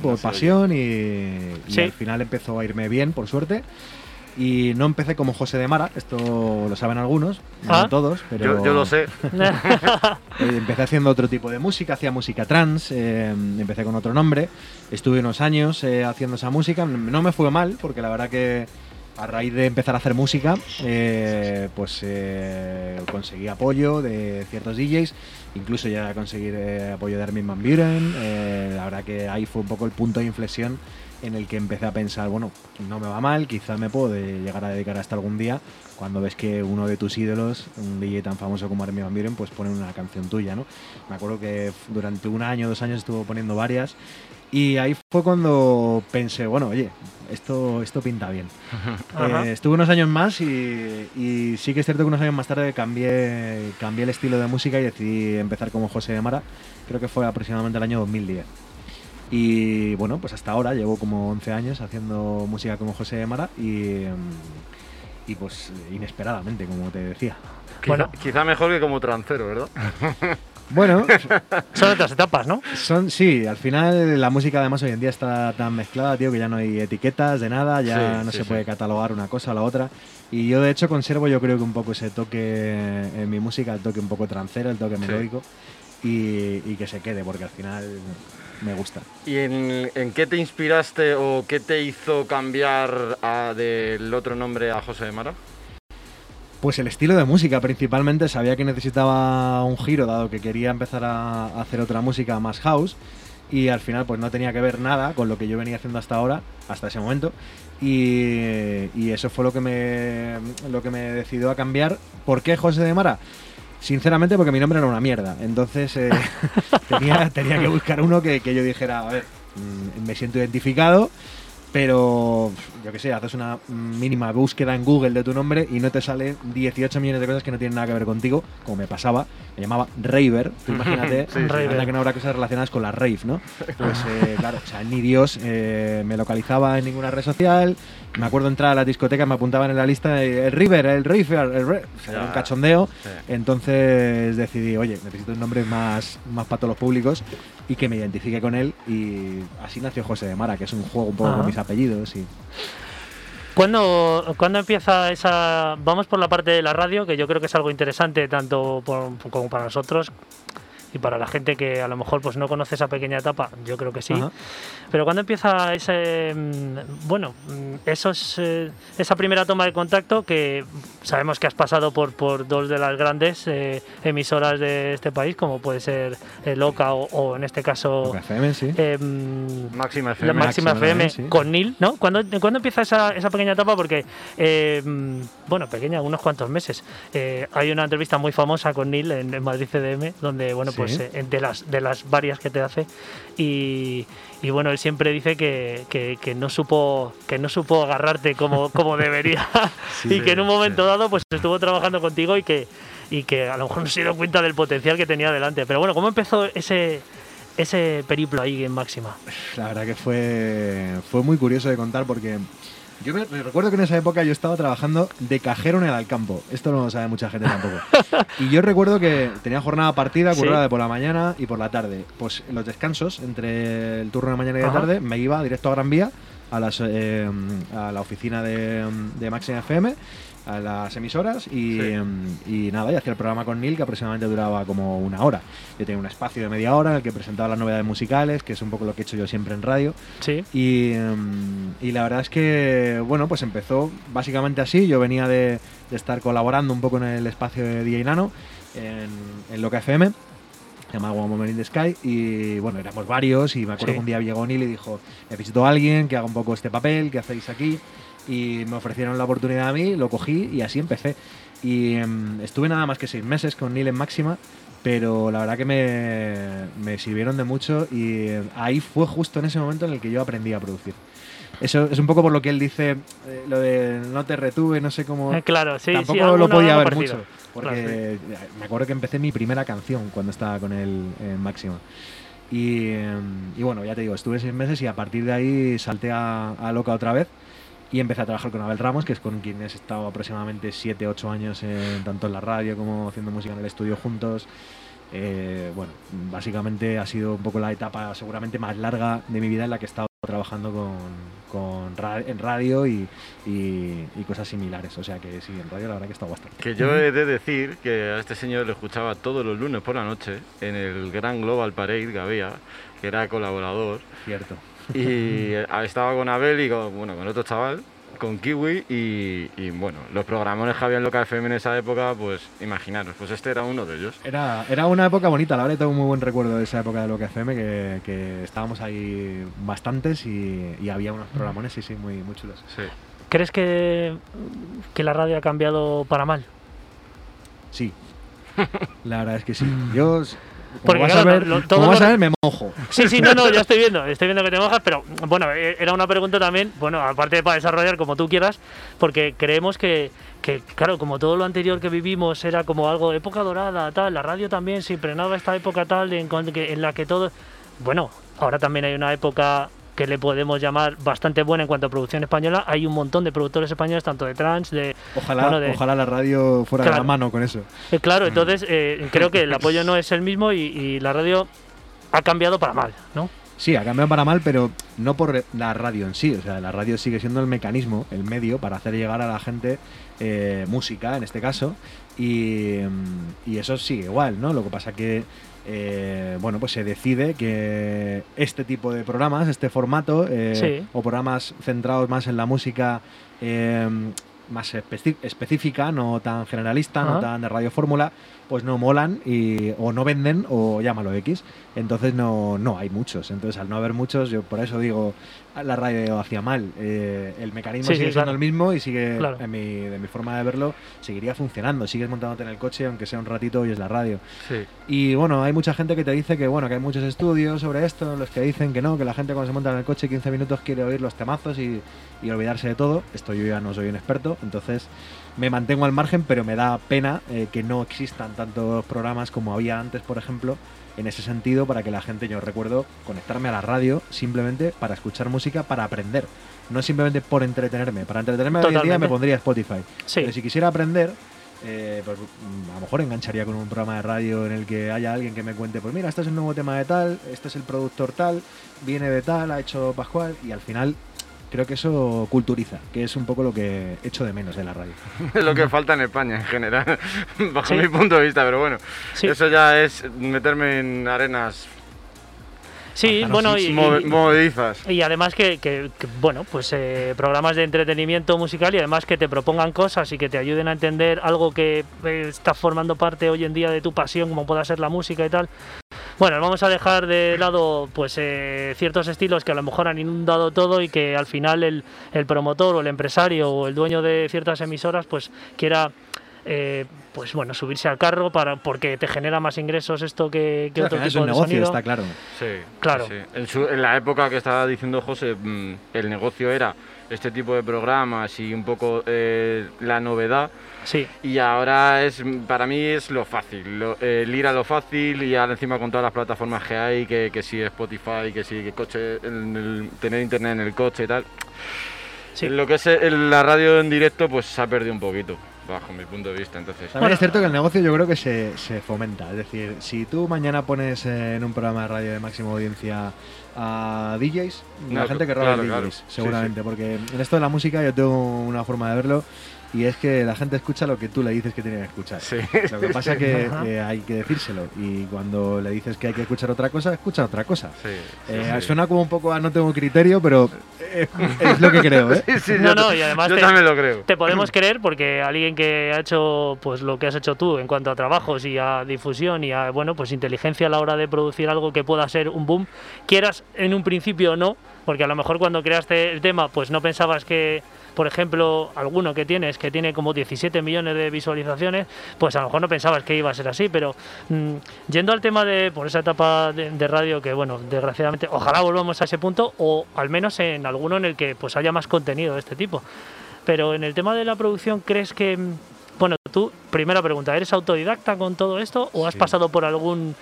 por, pasión y, y al final empezó a irme bien, por suerte. Y no empecé como José de Mara, esto lo saben algunos, Ah. no todos, pero Yo, yo lo sé. eh, empecé haciendo otro tipo de música, hacía música trans, eh, empecé con otro nombre, estuve unos años eh, haciendo esa música, no me fue mal, porque la verdad que a raíz de empezar a hacer música, eh, pues eh, conseguí apoyo de ciertos DJs, incluso ya conseguí eh, apoyo de Armin Van Buren, la verdad que ahí fue un poco el punto de inflexión en el que empecé a pensar, bueno, no me va mal, quizá me puedo de- llegar a dedicar a esto algún día, cuando ves que uno de tus ídolos, un DJ tan famoso como Armin Van Buren, pues pone una canción tuya, ¿no? Me acuerdo que durante un año, dos años estuvo poniendo varias y ahí fue cuando pensé, bueno, oye, esto, esto pinta bien. Eh, estuve unos años más y, y sí que es cierto que unos años más tarde cambié, cambié el estilo de música y decidí empezar como José de Mara, creo que fue aproximadamente el año 2010. Y bueno, pues hasta ahora llevo como 11 años haciendo música como José de Mara y, y pues inesperadamente, como te decía. Quizá, Bueno. quizá mejor que como trancero, ¿verdad? Bueno, Son otras etapas, ¿no? son sí, al final la música además hoy en día está tan mezclada, tío, que ya no hay etiquetas de nada, ya Sí, no sí, se sí. puede catalogar una cosa a la otra. Y yo de hecho conservo yo creo que un poco ese toque en mi música, el toque un poco trancero, el toque melódico y, y que se quede porque al final me gusta. ¿Y en, en qué te inspiraste o qué te hizo cambiar a- del otro nombre a José de Mara? Pues el estilo de música principalmente, sabía que necesitaba un giro dado que quería empezar a a hacer otra música más house y al final pues no tenía que ver nada con lo que yo venía haciendo hasta ahora, hasta ese momento y, y eso fue lo que me lo que me decidió a cambiar. ¿Por qué José de Mara? Sinceramente porque mi nombre era una mierda, entonces eh, tenía, tenía que buscar uno que, que yo dijera, a ver, mm, me siento identificado, pero yo qué sé, haces una mínima búsqueda en Google de tu nombre y no te salen 18 millones de cosas que no tienen nada que ver contigo, como me pasaba. Me llamaba Raver, tú imagínate, Sí, que no habrá cosas relacionadas con la rave, ¿no? Pues eh, claro, o sea, ni Dios eh, me localizaba en ninguna red social. Me acuerdo entrar a la discoteca, me apuntaban en la lista eh, el River, el Raver, el Ra- o sea, era un cachondeo. Sí. Entonces decidí, oye, necesito un nombre más, más para todos los públicos y que me identifique con él. Y así nació José de Mara, que es un juego un poco Ajá. con mis apellidos. Y... ¿Cuándo, cuándo empieza esa...? Vamos por la parte de la radio, que yo creo que es algo interesante tanto por- como para nosotros y para la gente que a lo mejor pues no conoce esa pequeña etapa, yo creo que sí. Ajá. Pero cuando empieza ese, mm, bueno, mm, esos, eh, esa primera toma de contacto que sabemos que has pasado por, por dos de las grandes eh, emisoras de este país, como puede ser eh, Loca o, o en este caso FM, sí. eh, Máxima la FM. máxima Máxima FM FM, sí. con Neil, ¿no? ¿Cuándo, cuándo empieza esa, esa pequeña etapa? Porque, eh, mm, bueno, pequeña, unos cuantos meses. Eh, hay una entrevista muy famosa con Neil en, en Madrid CDM, donde, bueno, Sí. pues eh, de, las, de las varias que te hace. Y, y, bueno, él siempre dice que, que- que no supo que no supo agarrarte como, como debería Sí, y que en un momento sí. dado pues estuvo trabajando contigo y que, y que a lo mejor no se dio cuenta del potencial que tenía delante. Pero bueno, ¿cómo empezó ese, ese periplo ahí en Máxima? La verdad que fue, fue muy curioso de contar porque yo me, recuerdo que en esa época yo estaba trabajando de cajero en el Alcampo. Esto no lo sabe mucha gente tampoco. y yo recuerdo que tenía jornada partida, Sí. currada de por la mañana y por la tarde. Pues en los descansos, entre el turno de mañana y de tarde, me iba directo a Gran Vía, a, las, eh, a la oficina de, de Maxima FM, a las emisoras y, Sí. em, y nada, y hacía el programa con Neil que aproximadamente duraba como una hora. Yo tenía un espacio de media hora en el que presentaba las novedades musicales, que es un poco lo que he hecho yo siempre en radio. Sí. Y, em, y la verdad es que, bueno, pues empezó básicamente así. Yo venía de, de estar colaborando un poco en el espacio de DJ Nano, en, en Loca FM, se llamaba One Moment in the Sky. Y bueno, éramos varios. Y me acuerdo Sí. que un día llegó Neil y dijo: Necesito a alguien que haga un poco este papel, que hacéis aquí? Y me ofrecieron la oportunidad a mí, lo cogí y así empecé. Y em, estuve nada más que seis meses con Neil en Máxima pero la verdad que me, me sirvieron de mucho y eh, ahí fue justo en ese momento en el que yo aprendí a producir. Eso es un poco por lo que él dice, eh, lo de no te retuve, no sé cómo... Eh, claro, sí, Tampoco sí, lo podía ver mucho, porque Claro, me acuerdo que empecé mi primera canción cuando estaba con él en Máxima. Y, eh, y bueno, ya te digo, estuve seis meses y a partir de ahí salté a, Loca otra vez y empecé a trabajar con Abel Ramos, que es con quien he estado aproximadamente 7, 8 años, tanto en la radio como haciendo música en el estudio juntos. eh, bueno, básicamente ha sido un poco la etapa seguramente más larga de mi vida en la que he estado trabajando con, con ra- en radio y, y- y cosas similares. O sea que sí, en radio la verdad que está bastante. Que yo he de decir que a este señor le escuchaba todos los lunes por la noche en el gran Global Parade que había, que era colaborador. Cierto. Y eh, estaba con Abel y con, bueno, con otro chaval, con Kiwi. Y, y, bueno, los programones que había en Loca FM en esa época, pues imaginaros, pues este era uno de ellos. Era, era una época bonita, la verdad tengo un muy buen recuerdo de esa época de lo que FM, que, que estábamos ahí bastantes y, y había unos programones, sí, sí, muy, muy chulos. Sí. ¿Crees que, que la radio ha cambiado para mal? Sí, la verdad es que sí. Yo, Porque, vas, claro, a ver, lo- todo vas lo- a ver, me mojo. Sí, sí, no, no, ya estoy viendo, estoy viendo que te mojas, pero bueno, eh, era una pregunta también, bueno, aparte de para desarrollar como tú quieras, porque creemos que, que, claro, como todo lo anterior que vivimos era como algo época dorada, tal, la radio también se impregnaba esta época tal en la que todo, bueno, ahora también hay una época que le podemos llamar bastante buena en cuanto a producción española, hay un montón de productores españoles, tanto de trans, de... Ojalá, bueno, de- ojalá la radio fuera de la mano con eso. eh, claro, entonces eh, creo que el apoyo no es el mismo y, y la radio ha cambiado para mal, ¿no? Sí, ha cambiado para mal, pero no por la radio en sí. O sea, la radio sigue siendo el mecanismo, el medio para hacer llegar a la gente eh, música, en este caso. Y, mm, y eso sigue igual, ¿no? Lo que pasa que, eh, bueno, pues se decide que este tipo de programas, este formato, eh, Sí. o programas centrados más en la música eh, más específica, no tan generalista, no tan de radio fórmula, pues no molan y, o no venden o llámalo X. Entonces no, no hay muchos. Entonces al no haber muchos, yo por eso digo, la radio hacía mal. Eh, el mecanismo Sí, sí, sigue siendo claro. el mismo y sigue, Claro. en mi, de mi forma de verlo, seguiría funcionando. Sigues montándote en el coche, aunque sea un ratito y es la radio. Sí. Y bueno, hay mucha gente que te dice que bueno, que hay muchos estudios sobre esto, los que dicen que no, que la gente cuando se monta en el coche 15 minutos quiere oír los temazos y, y olvidarse de todo. Esto yo ya no soy un experto, entonces me mantengo al margen, pero me da pena eh, que no existan tantos programas como había antes, por ejemplo, en ese sentido, para que la gente, yo recuerdo conectarme a la radio simplemente para escuchar música, para aprender. No simplemente por entretenerme. Para entretenerme hoy en día Totalmente. me pondría Spotify. Sí. Pero si quisiera aprender, eh, pues, mm, a lo mejor engancharía con un programa de radio en el que haya alguien que me cuente, pues mira, este es el nuevo tema de tal, este es el productor tal, viene de tal, ha hecho Pascual, y al final creo que eso culturiza, que es un poco lo que echo de menos de la radio. Es lo que falta en España en general, bajo Sí. mi punto de vista, pero bueno, Sí. eso ya es meterme en arenas Sí, bueno, y, y- movedizas. y además que, que- que, bueno, pues eh, programas de entretenimiento musical y además que te propongan cosas y que te ayuden a entender algo que eh, está formando parte hoy en día de tu pasión, como pueda ser la música y tal. Bueno, vamos a dejar de lado pues eh, ciertos estilos que a lo mejor han inundado todo y que al final el, el promotor o el empresario o el dueño de ciertas emisoras pues quiera eh, pues bueno subirse al carro para porque te genera más ingresos esto que, que otro final es tipo un de negocio, sonido. está claro. Sí, Claro. sí, sí. En, su- en la época que estaba diciendo José, mm, el negocio era este tipo de programas y un poco eh, la novedad. Sí, Y ahora es para mí es lo fácil, lo- el ir a lo fácil y ahora encima con todas las plataformas que hay, que, que si Spotify, que si que coche, en el- tener internet en el coche y tal. sí. Lo que es el- la radio en directo pues se ha perdido un poquito, bajo mi punto de vista. Entonces, También es cierto que el negocio yo creo que se, se fomenta. Es decir, si tú mañana pones eh, en un programa de radio de máxima audiencia a DJs, la No, gente que claro, DJs, claro. Sí, seguramente. Porque en esto de la música yo tengo una forma de verlo y es que la gente escucha lo que tú le dices que tiene que escuchar. sí. Lo que pasa es que eh, hay que decírselo y cuando le dices que hay que escuchar otra cosa, escucha otra cosa. Sí, sí, Eh, sí. Suena como un poco a no tengo criterio, pero eh, es lo que creo, ¿eh? Sí, sí, No, yo, no, y además yo te- también lo creo. te podemos creer porque alguien que ha hecho pues lo que has hecho tú en cuanto a trabajos y a difusión y a bueno pues inteligencia a la hora de producir algo que pueda ser un boom quieras en un principio o no porque a lo mejor cuando creaste el tema pues no pensabas que por ejemplo alguno que tienes que tiene como 17 millones de visualizaciones pues a lo mejor no pensabas que iba a ser así pero mm, yendo al tema de por esa etapa de, de radio que bueno desgraciadamente ojalá volvamos a ese punto o al menos en alguno en el que pues haya más contenido de este tipo pero en el tema de la producción, ¿crees que... mm, Bueno, tú, primera pregunta, ¿eres autodidacta con todo esto o has Sí. pasado por algún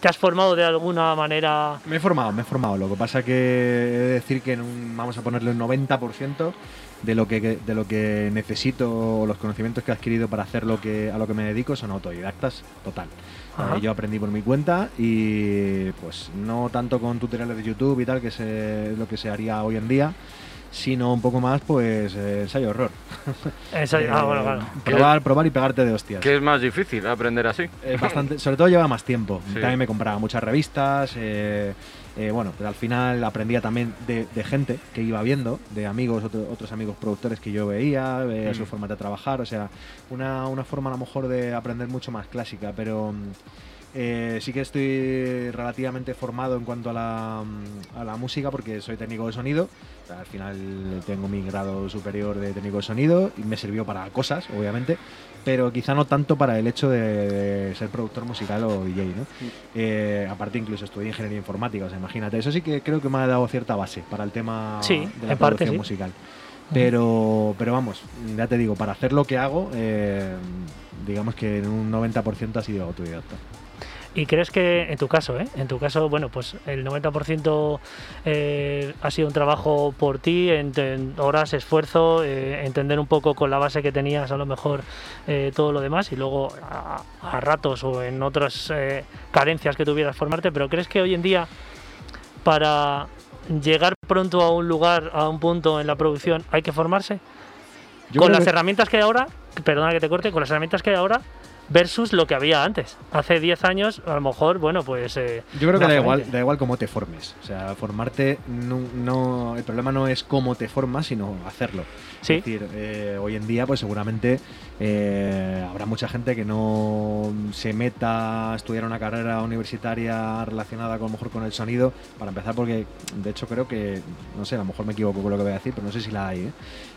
¿Te has formado de alguna manera? Me he formado, me he formado. Lo que pasa que he de decir que en un- vamos a ponerle un 90% de lo que de lo que necesito o los conocimientos que he adquirido para hacer lo que a lo que me dedico son autodidactas total. Eh, yo aprendí por mi cuenta y pues no tanto con tutoriales de YouTube y tal que se, lo que se haría hoy en día, sino un poco más pues eh, ensayo horror. Ensayo- ah, bueno, claro. Probar, probar y pegarte de hostias. ¿Qué es más difícil aprender así? Eh, bastante, sobre todo lleva más tiempo. Sí. También me compraba muchas revistas. eh, eh, bueno, pero al final aprendía también de, de gente que iba viendo, de amigos, otro- otros amigos productores que yo veía, su Mm. forma de trabajar. O sea, una, una forma a lo mejor de aprender mucho más clásica, pero. Eh, sí que estoy relativamente formado en cuanto a la, mm, a la música porque soy técnico de sonido. O sea, al final tengo mi grado superior de técnico de sonido y me sirvió para cosas, obviamente, pero quizá no tanto para el hecho de, de ser productor musical o DJ. ¿no? Eh, aparte, incluso estudié ingeniería informática, o sea, imagínate. Eso sí que creo que me ha dado cierta base para el tema Sí, de la en parte producción sí. musical. Pero, pero vamos, ya te digo, para hacer lo que hago, eh, digamos que en un 90% ha sido autodidacta. ¿Y crees que, en tu caso, ¿eh? en tu caso, bueno, pues el 90% eh, ha sido un trabajo por ti, en, en horas, esfuerzo, eh, entender un poco con la base que tenías a lo mejor eh, todo lo demás y luego a, a ratos o en otras eh, carencias que tuvieras formarte, pero ¿crees que hoy en día para llegar pronto a un lugar, a un punto en la producción, hay que formarse? Yo con las que- herramientas que hay ahora, perdona que te corte, con las herramientas que hay ahora versus lo que había antes. Hace 10 años, a lo mejor, bueno, pues... eh, Yo creo que da igual, da igual cómo te formes. O sea, formarte, no, no- el problema no es cómo te formas, sino hacerlo. Sí. Es decir, eh, hoy en día, pues seguramente eh, habrá mucha gente que no se meta a estudiar una carrera universitaria relacionada con, a lo mejor con el sonido, para empezar, porque de hecho creo que, no sé, a lo mejor me equivoco con lo que voy a decir, pero no sé si la hay.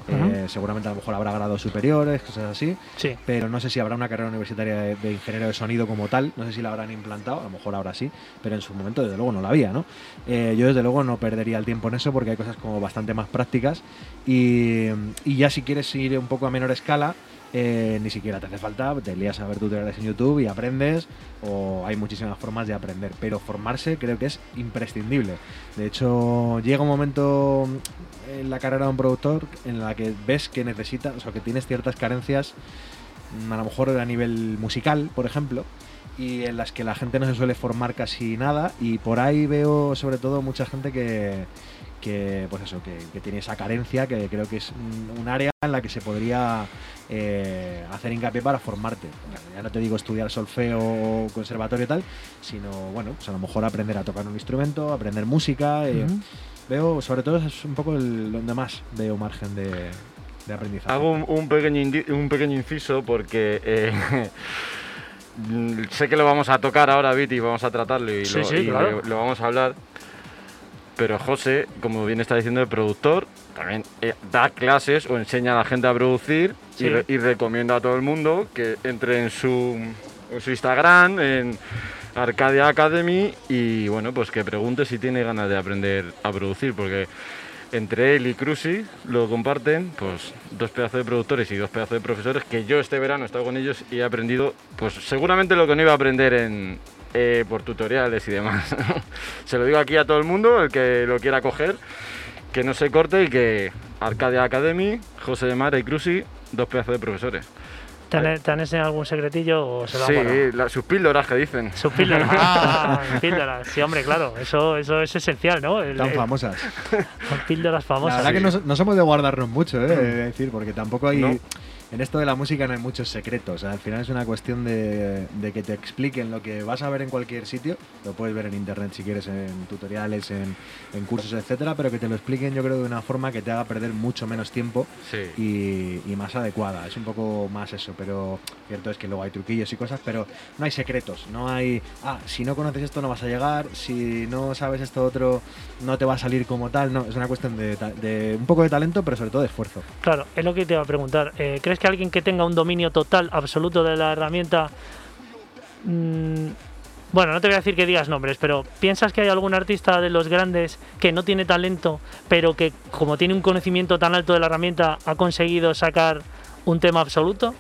¿Eh? Eh, seguramente a lo mejor habrá grados superiores, cosas así Sí. pero no sé si habrá una carrera universitaria de, de ingeniero de sonido como tal, no sé si la habrán implantado, a lo mejor ahora sí, pero en su momento desde luego no la había, ¿no? Eh, yo desde luego no perdería el tiempo en eso porque hay cosas como bastante más prácticas y, y ya si quieres ir un poco a menor escala, eh, ni siquiera te hace falta, te lías a ver tutoriales en YouTube y aprendes, o hay muchísimas formas de aprender, pero formarse creo que es imprescindible. De hecho, llega un momento en la carrera de un productor en la que ves que necesitas, o sea, que tienes ciertas carencias, mm, a lo mejor a nivel musical, por ejemplo, y en las que la gente no se suele formar casi nada, y por ahí veo sobre todo mucha gente que, que pues eso, que, tiene esa carencia, que creo que es un, área en la que se podría eh, hacer hincapié para formarte. Ya no te digo estudiar solfeo o conservatorio y tal, sino bueno, pues a lo mejor aprender a tocar un instrumento, aprender música. eh. Veo, sobre todo, es un poco el, donde más veo margen de, de aprendizaje. Hago un, un pequeño, indi- un pequeño inciso porque eh, sé que lo vamos a tocar ahora, Viti, y vamos a tratarlo y, Sí, lo, sí, y claro. lo- lo vamos a hablar. Pero José, como bien está diciendo el productor, también eh, da clases o enseña a la gente a producir Sí. y, re- y recomienda a todo el mundo que entre en su, en su Instagram, en Arcadia Academy y bueno, pues que pregunte si tiene ganas de aprender a producir, porque entre él y Cruci lo comparten, pues dos pedazos de productores y dos pedazos de profesores que yo este verano he estado con ellos y he aprendido, pues seguramente lo que no iba a aprender en, eh, por tutoriales y demás. se lo digo aquí a todo el mundo, el que lo quiera coger, que no se corte y que Arcadia Academy, José de Mara y Cruci, dos pedazos de profesores. ¿Te han, te han enseñado algún secretillo o se lo Sí, la- sus píldoras que dicen. Sus píldoras. Ah, píldoras. Sí, hombre, claro. Eso, eso es esencial, ¿no? El- Tan el- famosas. Son píldoras La famosas. verdad que no, no somos de guardarnos mucho, ¿eh? De decir, porque tampoco hay. No. En esto de la música no hay muchos secretos. Al final es una cuestión de, de que te expliquen lo que vas a ver en cualquier sitio. Lo puedes ver en internet si quieres, en tutoriales, en, en cursos, etcétera, pero que te lo expliquen, yo creo, de una forma que te haga perder mucho menos tiempo Sí. y, y más adecuada. Es un poco más eso, pero cierto es que luego hay truquillos y cosas, pero no hay secretos. No hay, ah, si no conoces esto no vas a llegar, si no sabes esto otro no te va a salir como tal. No, es una cuestión de, de un poco de talento, pero sobre todo de esfuerzo. Claro, es lo que te iba a preguntar. Eh, ¿Crees que alguien que tenga un dominio total, absoluto de la herramienta... mm, bueno, no te voy a decir que digas nombres, pero ¿piensas que hay algún artista de los grandes que no tiene talento, pero que como tiene un conocimiento tan alto de la herramienta ha conseguido sacar un tema absoluto?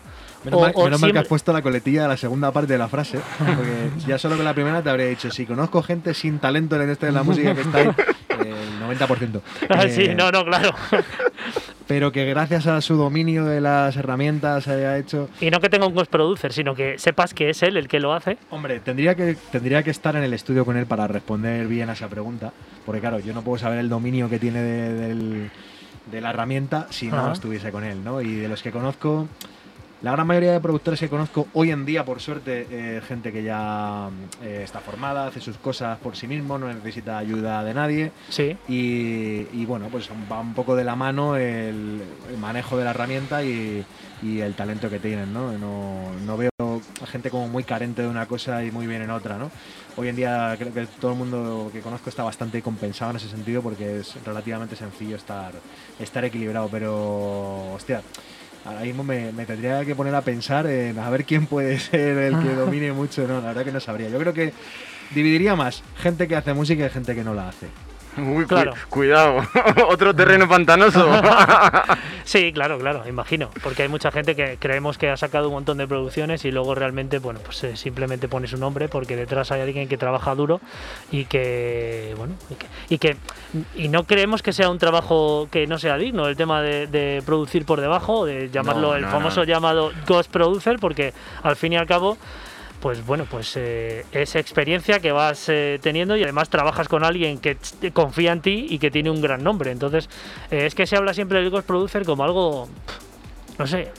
Menos, O- mal, o menos mal que siempre- has puesto la coletilla de la segunda parte de la frase, porque ya solo con la primera te habría dicho, si conozco gente sin talento en este de la música que está ahí, el 90%. Ah, sí, Eh, no, no, claro. Pero que gracias a su dominio de las herramientas haya hecho... Y no que tenga un producer, sino que sepas que es él el que lo hace. Hombre, tendría que, tendría que estar en el estudio con él para responder bien a esa pregunta, porque claro, yo no puedo saber el dominio que tiene de, de la herramienta si no Ajá. estuviese con él, ¿no? Y de los que conozco, la gran mayoría de productores que conozco hoy en día, por suerte, eh, gente que ya eh, está formada, hace sus cosas por sí mismo, no necesita ayuda de nadie. Sí. Y, y bueno, pues va un poco de la mano el, el manejo de la herramienta y, y el talento que tienen, ¿no? No, no veo a gente como muy carente de una cosa y muy bien en otra, ¿no? Hoy en día creo que todo el mundo que conozco está bastante compensado en ese sentido porque es relativamente sencillo estar, estar equilibrado, pero hostia. Ahora mismo me, me tendría que poner a pensar en a ver quién puede ser el que domine mucho, no, la verdad que no sabría. Yo creo que dividiría más gente que hace música y gente que no la hace. Uy, cu- Claro. cuidado, otro terreno pantanoso. Sí, claro, claro, imagino. Porque hay mucha gente que creemos que ha sacado un montón de producciones y luego realmente, bueno, pues eh, simplemente pone su nombre porque detrás hay alguien que trabaja duro y que, bueno, y que, y no creemos que sea un trabajo que no sea digno, el tema de, de producir por debajo, de llamarlo No, el famoso no. llamado ghost producer, porque al fin y al cabo pues bueno, pues eh, es experiencia que vas eh, teniendo y además trabajas con alguien que confía en ti y que tiene un gran nombre. Entonces, eh, es que se habla siempre del Ghost Producer como algo, no sé,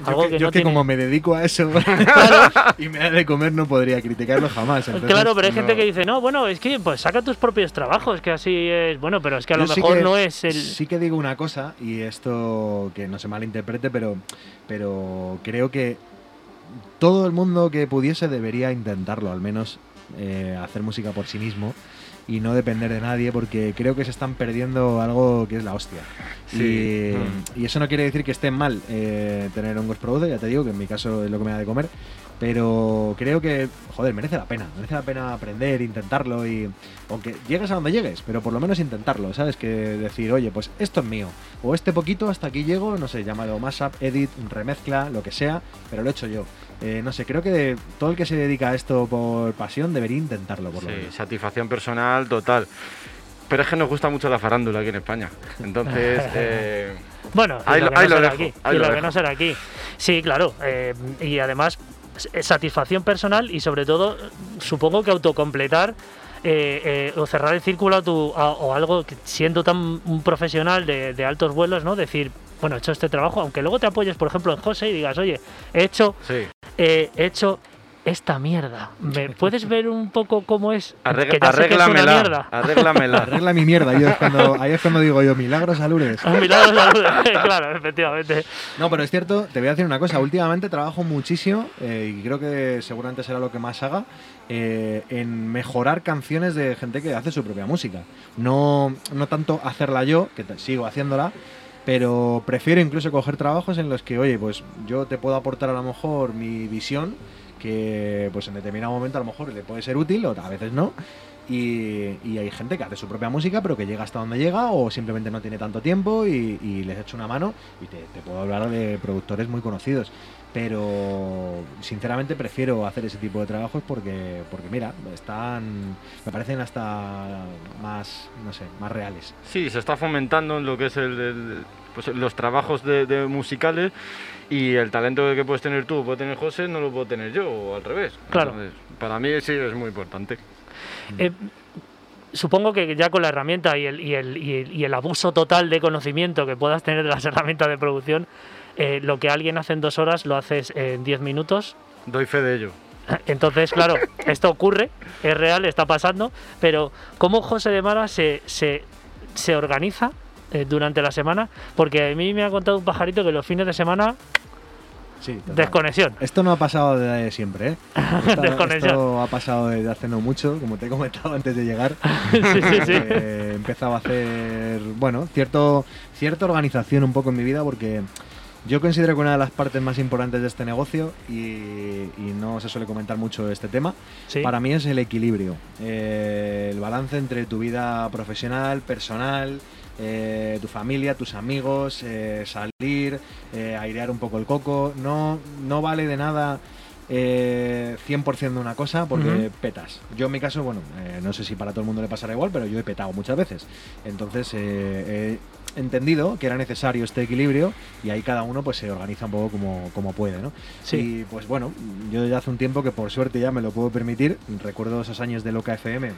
Yo algo que, que yo no que tiene... como me dedico a eso y me da de comer no podría criticarlo jamás. entonces, Claro, pero hay gente que dice, no, bueno, es que pues saca tus propios trabajos, que así es, bueno, pero es que a lo sí mejor que- no es el... Sí que digo una cosa, y esto que no se malinterprete, pero, pero creo que todo el mundo que pudiese debería intentarlo, al menos eh, hacer música por sí mismo y no depender de nadie, porque creo que se están perdiendo algo que es la hostia. Sí. Y, y eso no quiere decir que esté mal eh, tener un ghost producer, ya te digo que en mi caso es lo que me da de comer, pero creo que, joder, merece la pena, merece la pena aprender, intentarlo y aunque llegues a donde llegues, pero por lo menos intentarlo, ¿sabes? Que decir, oye, pues esto es mío, o este poquito hasta aquí llego, no sé, llámalo mashup, edit, remezcla, lo que sea, pero lo he hecho yo. Eh, no sé, creo que todo el que se dedica a esto por pasión debería intentarlo, por lo Sí, menos. satisfacción personal total. Pero es que nos gusta mucho la farándula aquí en España. Entonces, eh, Bueno, y Ahí lo lo- que no será aquí. y lo lo que no será aquí. Sí, claro. eh, y además, s- satisfacción personal y sobre todo, supongo que autocompletar eh, eh, o cerrar el círculo a tu- a- o algo que siendo tan un profesional de, de altos vuelos, ¿no? Decir, bueno, he hecho este trabajo, aunque luego te apoyes, por ejemplo, en José y digas, oye, he hecho, sí. Eh, he hecho esta mierda. ¿Me puedes ver un poco cómo es? Arreg- Que ya sé que es una arréglamela. mierda. Arréglamela. Arregla mi mierda, ahí es cuando, ahí es cuando digo yo, milagros a Lourdes. Un milagro de salud. claro, efectivamente. No, pero es cierto, te voy a decir una cosa. Últimamente trabajo muchísimo, eh, y creo que seguramente será lo que más haga, eh, en mejorar canciones de gente que hace su propia música. No, no tanto hacerla yo, que sigo haciéndola, pero prefiero incluso coger trabajos en los que, oye, pues yo te puedo aportar a lo mejor mi visión, que pues en determinado momento a lo mejor le puede ser útil, o a veces no. Y, hay gente que hace su propia música, pero que llega hasta donde llega, o simplemente no tiene tanto tiempo y, y les echo una mano. Y te puedo hablar de productores muy conocidos. Pero sinceramente prefiero hacer ese tipo de trabajos porque, porque mira, están. me parecen hasta más, no sé, más reales. Sí, se está fomentando en lo que es el, el- pues, los trabajos de, de musicales y el talento que puedes tener tú, puede tener José, no lo puedo tener yo, o al revés. Claro. Entonces, para mí sí es muy importante. Eh, supongo que ya con la herramienta y el, y, el, y, el, y el abuso total de conocimiento que puedas tener de las herramientas de producción, eh, lo que alguien hace en dos horas lo haces en diez minutos. Doy fe de ello. Entonces, claro, esto ocurre, es real, está pasando, pero ¿cómo José de Mara se, se, se organiza eh, durante la semana? Porque a mí me ha contado un pajarito que los fines de semana, Sí, desconexión. Esto no ha pasado de siempre, ¿eh? Esto, Desconexión. esto ha pasado desde hace no mucho, como te he comentado antes de llegar. sí, sí, sí. Eh, he empezado a hacer, bueno, cierto, cierta organización un poco en mi vida porque yo considero que una de las partes más importantes de este negocio, y, y no se suele comentar mucho este tema, Sí. para mí es el equilibrio. Eh, el balance entre tu vida profesional, personal, eh, tu familia, tus amigos, eh, salir, airear un poco el coco. No, no vale de nada eh, 100% de una cosa porque petas. Yo en mi caso, bueno, no sé si para todo el mundo le pasará igual, pero yo he petado muchas veces. Entonces he entendido que era necesario este equilibrio y ahí cada uno pues se organiza un poco como, como puede, ¿no? Sí. Y pues bueno, yo ya hace un tiempo que por suerte ya me lo puedo permitir. Recuerdo esos años de Loca FM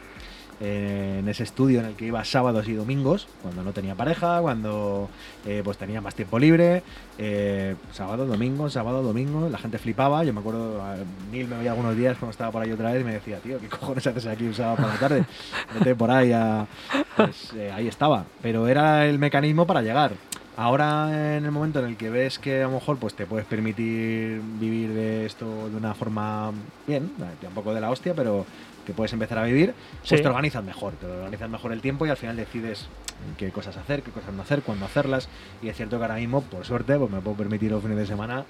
en ese estudio en el que iba sábados y domingos, cuando no tenía pareja, cuando eh, pues tenía más tiempo libre. eh, sábado, domingo, sábado, domingo, la gente flipaba. Yo me acuerdo, a Neil me veía algunos días cuando estaba por ahí otra vez y me decía, tío, ¿qué cojones haces aquí un sábado por la tarde? Vete por ahí. Pues eh, ahí estaba. Pero era el mecanismo para llegar. Ahora en el momento en el que ves que a lo mejor pues te puedes permitir vivir de esto de una forma bien, eh, un poco de la hostia, pero que puedes empezar a vivir, pues Sí. te organizas mejor, te organizas mejor el tiempo y al final decides qué cosas hacer, qué cosas no hacer, cuándo hacerlas. Y es cierto que ahora mismo, por suerte, pues me puedo permitir los fines de semana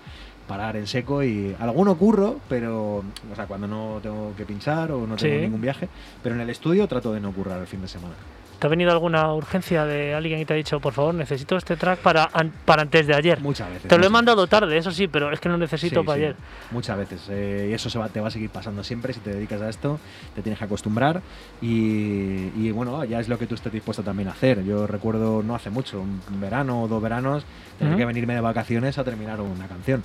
parar en seco y alguno curro, pero o sea, cuando no tengo que pinchar o no tengo Sí. ningún viaje, pero en el estudio trato de no currar el fin de semana. ¿Te ha venido alguna urgencia de alguien y te ha dicho, por favor, necesito este track para, an- para antes de ayer? Muchas veces. Te lo he mandado tarde, eso sí, pero es que lo necesito Sí, para sí, ayer. Muchas veces. eh, y eso se va, te va a seguir pasando siempre si te dedicas a esto. Te tienes que acostumbrar. Y, y, bueno, ya es lo que tú estés dispuesto también a hacer. Yo recuerdo no hace mucho, un verano o dos veranos, tener que venirme de vacaciones a terminar una canción.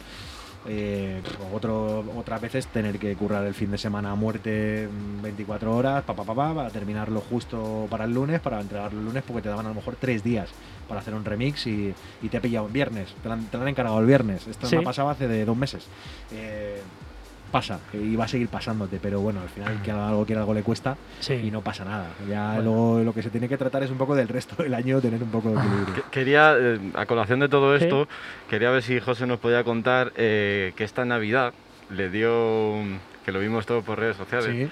Eh, otro, otras veces tener que currar el fin de semana a muerte mm, 24 horas pa, pa, pa, pa, para terminarlo justo para el lunes, para entregarlo el lunes, porque te daban a lo mejor tres días para hacer un remix y, y te he pillado en viernes, te lo han, te lo han encargado el viernes. Esto Sí. me ha pasado hace de dos meses. Eh, pasa, y va a seguir pasándote, pero bueno, al final que algo que algo le cuesta Sí. y no pasa nada. Ya Bueno. luego lo que se tiene que tratar es un poco del resto del año, tener un poco de equilibrio. Que- Quería, eh, a colación de todo Sí. esto, quería ver si José nos podía contar eh, que esta Navidad le dio, que lo vimos todo por redes sociales, Sí,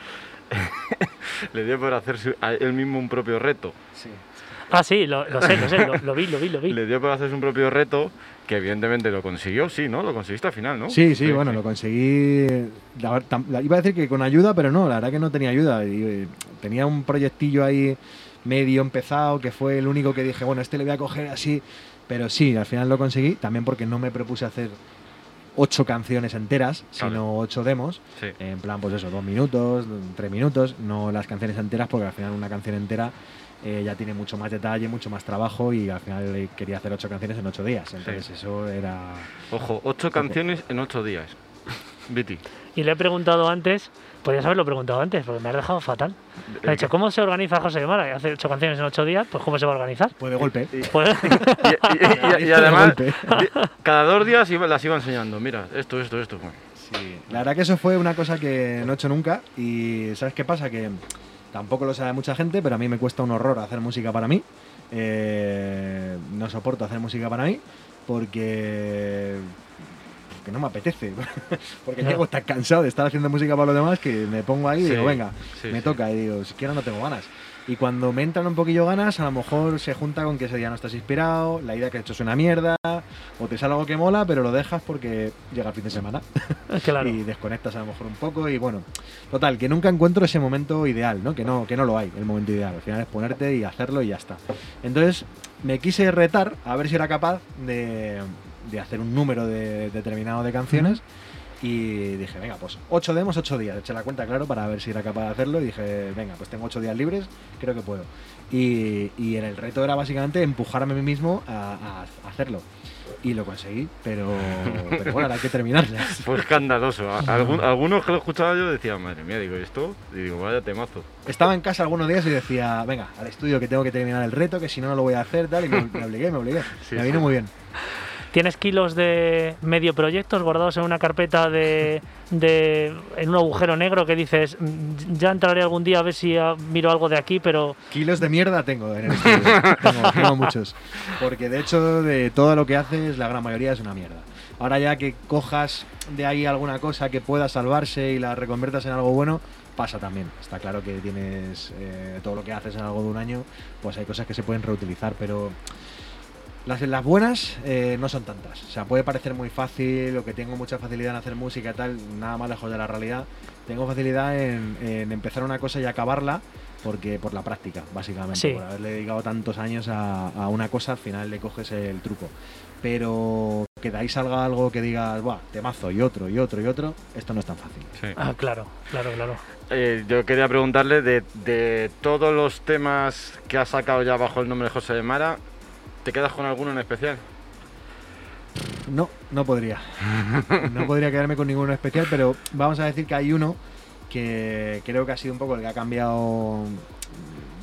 le dio por hacer su- a él mismo un propio reto. sí. Ah, sí, lo, lo sé, lo sé, lo, lo vi, lo vi, lo vi. Le dio por hacer un propio reto, que evidentemente lo consiguió, sí, ¿no? Lo conseguiste al final, ¿no? Sí, sí, bueno, lo conseguí. la- tam- la- iba a decir que con ayuda, pero no, la verdad que no tenía ayuda. Y, eh, tenía un proyectillo ahí medio empezado, que fue el único que dije, bueno, este le voy a coger así. Pero sí, al final lo conseguí, también porque no me propuse hacer ocho canciones enteras, sino ocho demos. Sí. En plan, pues eso, dos minutos, tres minutos, no las canciones enteras, porque al final una canción entera eh, ya tiene mucho más detalle, mucho más trabajo y al final eh, quería hacer ocho canciones en ocho días. Entonces eso era... Ojo, ocho canciones en ocho días. Viti. Y le he preguntado antes, podrías haberlo preguntado antes, porque me has dejado fatal. Me ha dicho, ¿cómo se organiza José Guevara? Hace ocho canciones en ocho días, pues ¿cómo se va a organizar? Pues de golpe. Y, y- y- y- y De además, cada dos días iba- las iba enseñando. Mira, esto, esto, esto. bueno. Sí, la verdad que eso fue una cosa que no he hecho nunca y ¿sabes qué pasa? Que tampoco lo sabe mucha gente, pero a mí me cuesta un horror hacer música para mí. Eh, no soporto hacer música para mí porque porque no me apetece. porque Ya. llego tan cansado de estar haciendo música para los demás que me pongo ahí y digo, venga, sí, me sí. toca. Y digo, siquiera no tengo ganas. Y cuando me entran un poquillo ganas, a lo mejor se junta con que ese día no estás inspirado, la idea que has hecho es una mierda, o te sale algo que mola, pero lo dejas porque llega el fin de semana claro. y desconectas a lo mejor un poco y bueno, total, que nunca encuentro ese momento ideal, ¿no? Que no, que no lo hay, el momento ideal. Al final es ponerte y hacerlo y ya está. Entonces me quise retar a ver si era capaz de, de hacer un número de- determinado de canciones. Y dije, venga, pues ocho demos, ocho días. Eché la cuenta, claro, para ver si era capaz de hacerlo. Y dije, venga, pues tengo ocho días libres, creo que puedo. Y, y en el reto era básicamente empujarme a mí mismo a, a hacerlo. Y lo conseguí, pero, pero bueno, ahora hay que terminarlas. Fue escandaloso. A- algún- algunos que lo escuchaba yo decían, madre mía, digo, ¿esto? Y digo, vaya temazo. Estaba en casa algunos días y decía, venga, al estudio que tengo que terminar el reto, que si no, no lo voy a hacer, tal, y me, me obligué, me obligué. Sí, me sí. vino muy bien. ¿Tienes kilos de medio proyectos guardados en una carpeta de, en un agujero negro que dices, "Mm, ya entraré algún día a ver si ah, miro algo de aquí, pero Kilos de mierda tengo en el tengo, muchos. Porque de hecho, de todo lo que haces, la gran mayoría es una mierda. Ahora ya que cojas de ahí alguna cosa que pueda salvarse y la reconviertas en algo bueno, pasa también. Está claro que tienes eh, todo lo que haces en algo de un año, pues hay cosas que se pueden reutilizar, pero las, las buenas eh, no son tantas. O sea, puede parecer muy fácil o que tengo mucha facilidad en hacer música y tal, nada más lejos de la realidad. Tengo facilidad en, en empezar una cosa y acabarla porque por la práctica, básicamente. Sí. Por haberle dedicado tantos años a, a una cosa, al final le coges el truco. Pero que de ahí salga algo que digas, Buah, temazo y otro y otro y otro, esto no es tan fácil. Sí. Ah, claro, claro, claro. Eh, yo quería preguntarle de, de todos los temas que ha sacado ya bajo el nombre de José de Mara, ¿te quedas con alguno en especial? No, no podría. No podría quedarme con ninguno especial, pero vamos a decir que hay uno que creo que ha sido un poco el que ha cambiado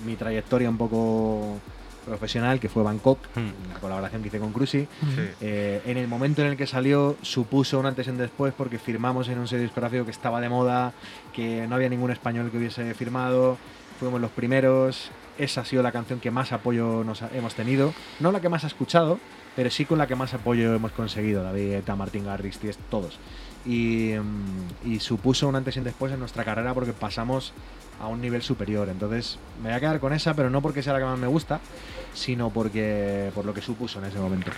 mi trayectoria un poco profesional, que fue Bangkok, Hmm. la colaboración que hice con Cruci. Sí. Eh, en el momento en el que salió supuso un antes y un después porque firmamos en un sello discográfico que estaba de moda, que no había ningún español que hubiese firmado, fuimos los primeros, esa ha sido la canción que más apoyo nos hemos tenido, no la que más ha escuchado, pero sí con la que más apoyo hemos conseguido, David, Eta, Martín Garrix, todos. Y, mm, y supuso un antes y un después en nuestra carrera porque pasamos a un nivel superior. Entonces me voy a quedar con esa, pero no porque sea la que más me gusta, sino porque por lo que supuso en ese momento.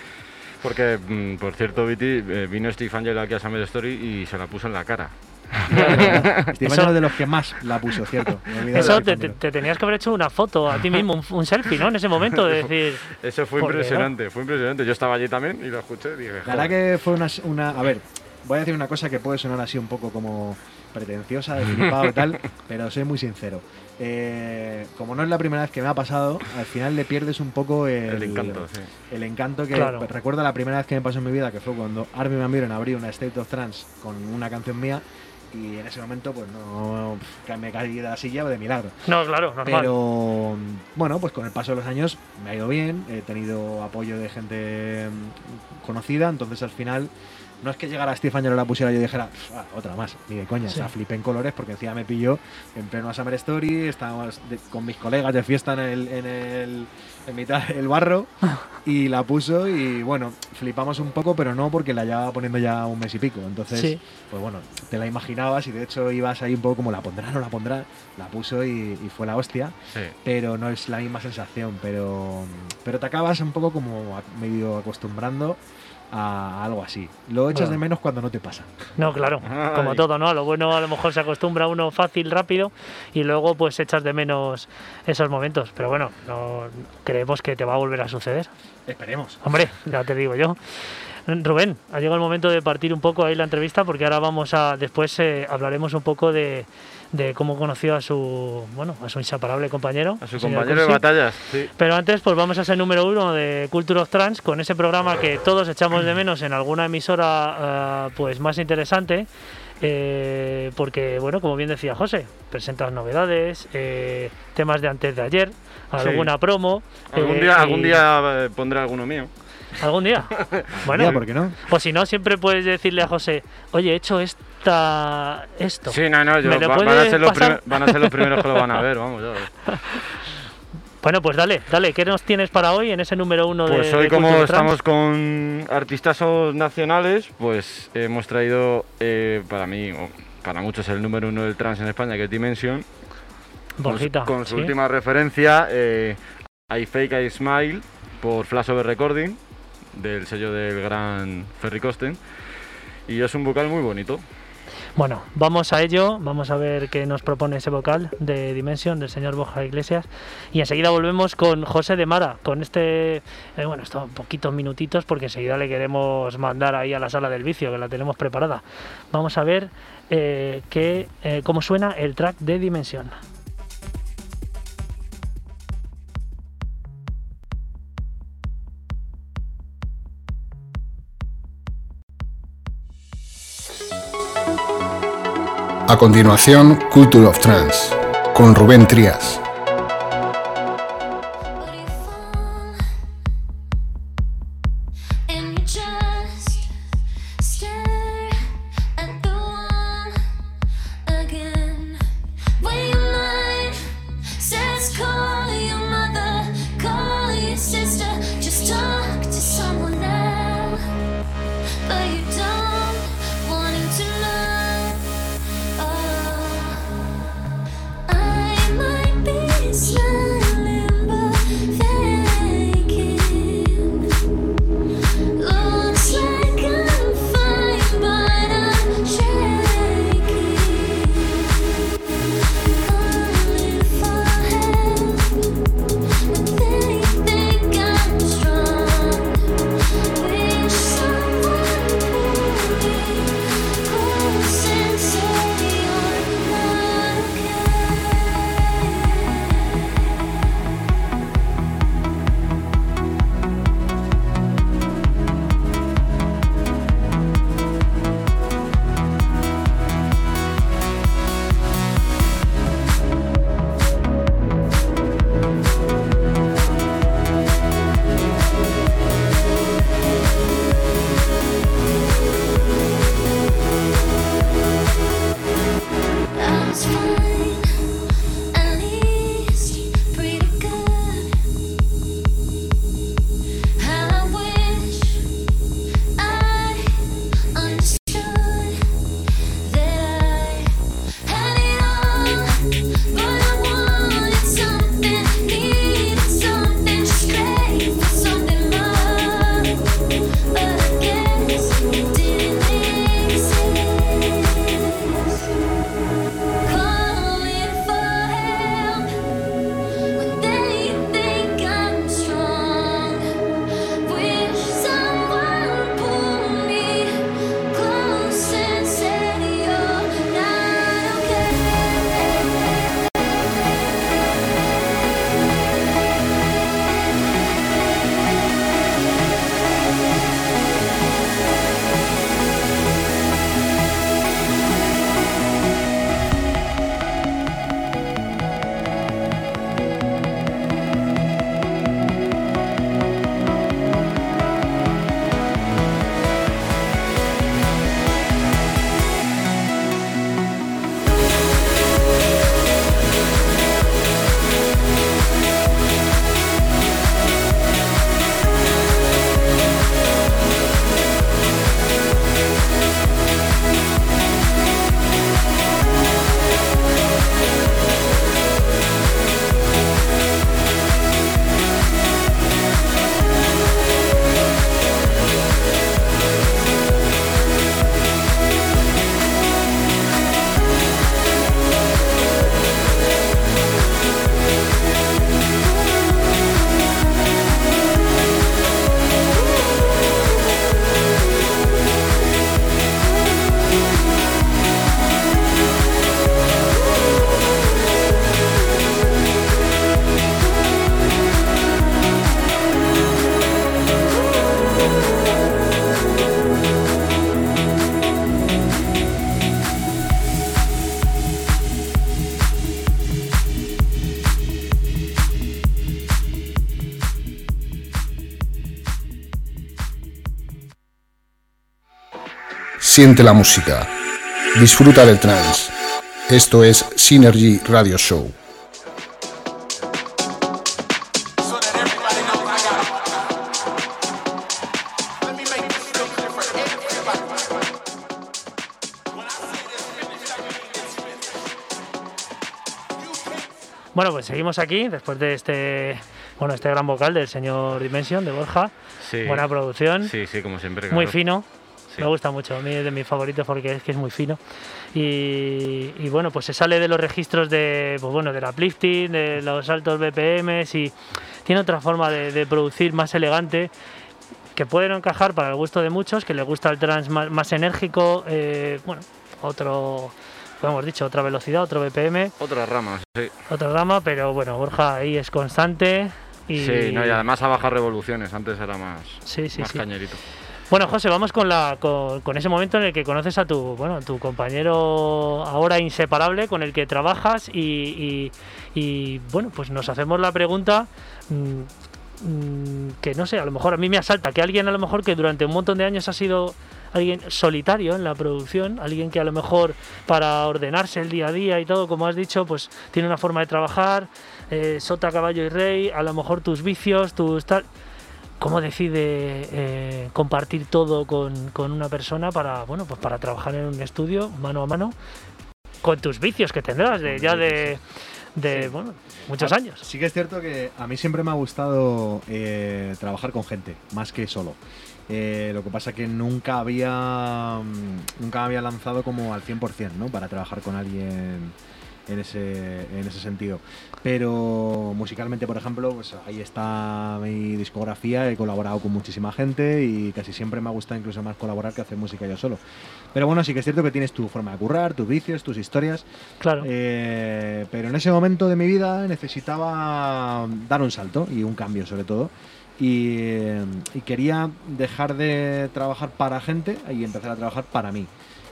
Porque, mm, por cierto, Viti, eh, vino Steve Angelo aquí a Summer Story y se la puso en la cara. Steve Eso- de los que más la puso, cierto. Eso te, tenías que haber hecho una foto a ti mismo, un, un selfie, ¿no? En ese momento, de decir, Eso fue ¿Por qué no? impresionante, fue impresionante. Yo estaba allí también y lo escuché y dije, La verdad que fue una, una- A ver, voy a decir una cosa que puede sonar así un poco como pretenciosa, de flipado y tal, pero soy muy sincero. Eh, como no es la primera vez que me ha pasado, al final le pierdes un poco el, el encanto, sí. el encanto que Claro. pues, recuerdo la primera vez que me pasó en mi vida, que fue cuando Armin Van Buren abrió una State of Trance con una canción mía y en ese momento pues no me caí de la silla de milagro. no, claro, normal. Pero bueno, pues con el paso de los años me ha ido bien, he tenido apoyo de gente mm, conocida, entonces al final no es que llegara Steve Angelo la pusiera y yo dijera, "Ah, otra más, ni de coña, Sí. o sea, flipé en colores porque encima me pilló en pleno Summer Story, estábamos de- con mis colegas de fiesta en el, en el en mitad del barro y la puso y bueno, flipamos un poco, pero no porque la llevaba poniendo ya un mes y pico, entonces Sí. pues bueno, te la imaginabas y de hecho ibas ahí un poco como la pondrá, no la pondrá, la puso y, y fue la hostia sí. pero no es la misma sensación, pero, pero te acabas un poco como medio acostumbrando a algo así. Lo echas Bueno. de menos cuando no te pasa. No, claro, Ay. como todo, ¿no? A lo bueno a lo mejor se acostumbra uno fácil, rápido y luego pues echas de menos esos momentos. Pero bueno, no creemos que te va a volver a suceder. Esperemos. Hombre, ya te digo yo. Rubén, ha llegado el momento de partir un poco ahí la entrevista porque ahora vamos a, después eh, hablaremos un poco de, de cómo conoció a su, bueno, a su inseparable compañero. A su compañero de batallas, sí. Pero antes, pues vamos a ser número uno de Culture of Trans con ese programa que todos echamos de menos en alguna emisora ah, pues más interesante. eh, porque, bueno, como bien decía José, presentas novedades, eh, temas de antes de ayer, alguna promo. Algún eh, día, algún día eh, pondré alguno mío. ¿Algún día? Bueno, Bueno, ¿por qué no? o si no, siempre puedes decirle a José, oye, he hecho esta, esto. Sí, no, no, yo- ¿Me lo va- van, a ser los primer- van a ser los primeros que lo van a ver, vamos. ya ves. Bueno, pues dale, dale, ¿qué nos tienes para hoy en ese número uno de Pues hoy de como Trans? estamos con artistazos nacionales, pues hemos traído eh, para mí, o para muchos el número uno del trans en España, que es Dimension. Con su- Borjita, Con su ¿sí? última referencia, eh, I Fake I Smile, por Flash Over Recording, del sello del gran Ferry Costen. Y es un vocal muy bonito. Bueno, vamos a ello, vamos a ver qué nos propone ese vocal de Dimension del señor Borja Iglesias y enseguida volvemos con José de Mara, con este, eh, bueno, estos poquitos minutitos porque enseguida le queremos mandar ahí a la sala del vicio que la tenemos preparada. Vamos a ver eh, qué, eh, cómo suena el track de Dimension. A continuación, Culture of Trance, con Rubén Trías. Siente la música. Disfruta del trance. Esto es Synergy Radio Show. Bueno, pues seguimos aquí después de este, bueno, este gran vocal del señor Dimension de Borja. Sí. Buena producción, Sí, sí, como siempre. muy fino. Sí. Me gusta mucho, a mí es de mis favoritos porque es que es muy fino. Y, y bueno, pues se sale de los registros de, pues bueno, del uplifting, de los altos BPMs y tiene otra forma de, de producir más elegante que puede no encajar para el gusto de muchos, que les gusta el trance más, más enérgico, eh, bueno, otro, como hemos dicho, otra velocidad, otro BPM, Otras ramas, sí. otra rama, pero bueno, Borja ahí es constante y, Sí, no, y además a bajar revoluciones. Antes era más, Sí, sí, más sí. cañerito. Bueno, José, vamos con, la, con, ese momento en el que conoces a tu, bueno, tu compañero ahora inseparable con el que trabajas y, bueno, pues nos hacemos la pregunta mm, mm, que no sé, a lo mejor a mí me asalta que alguien a lo mejor que durante un montón de años ha sido alguien solitario en la producción, alguien que a lo mejor para ordenarse el día a día y todo, como has dicho, pues tiene una forma de trabajar, eh, sota, caballo y rey, a lo mejor tus vicios, tus tal cómo decide eh, compartir todo con, con una persona para bueno pues para trabajar en un estudio mano a mano con tus vicios que tendrás de ya de, de Sí. bueno muchos años Sí que es cierto que a mí siempre me ha gustado eh, trabajar con gente, más que solo. Eh, lo que pasa que nunca había mm, nunca había lanzado como al 100%, ¿no? Para trabajar con alguien en ese, en ese sentido. Pero musicalmente, por ejemplo, pues ahí está mi discografía, he colaborado con muchísima gente y casi siempre me ha gustado incluso más colaborar que hacer música yo solo. Pero bueno, sí que es cierto que tienes tu forma de currar, tus vicios, tus historias claro eh, pero en ese momento de mi vida necesitaba dar un salto y un cambio sobre todo. Y, eh, y quería dejar de trabajar para gente y empezar a trabajar para mí.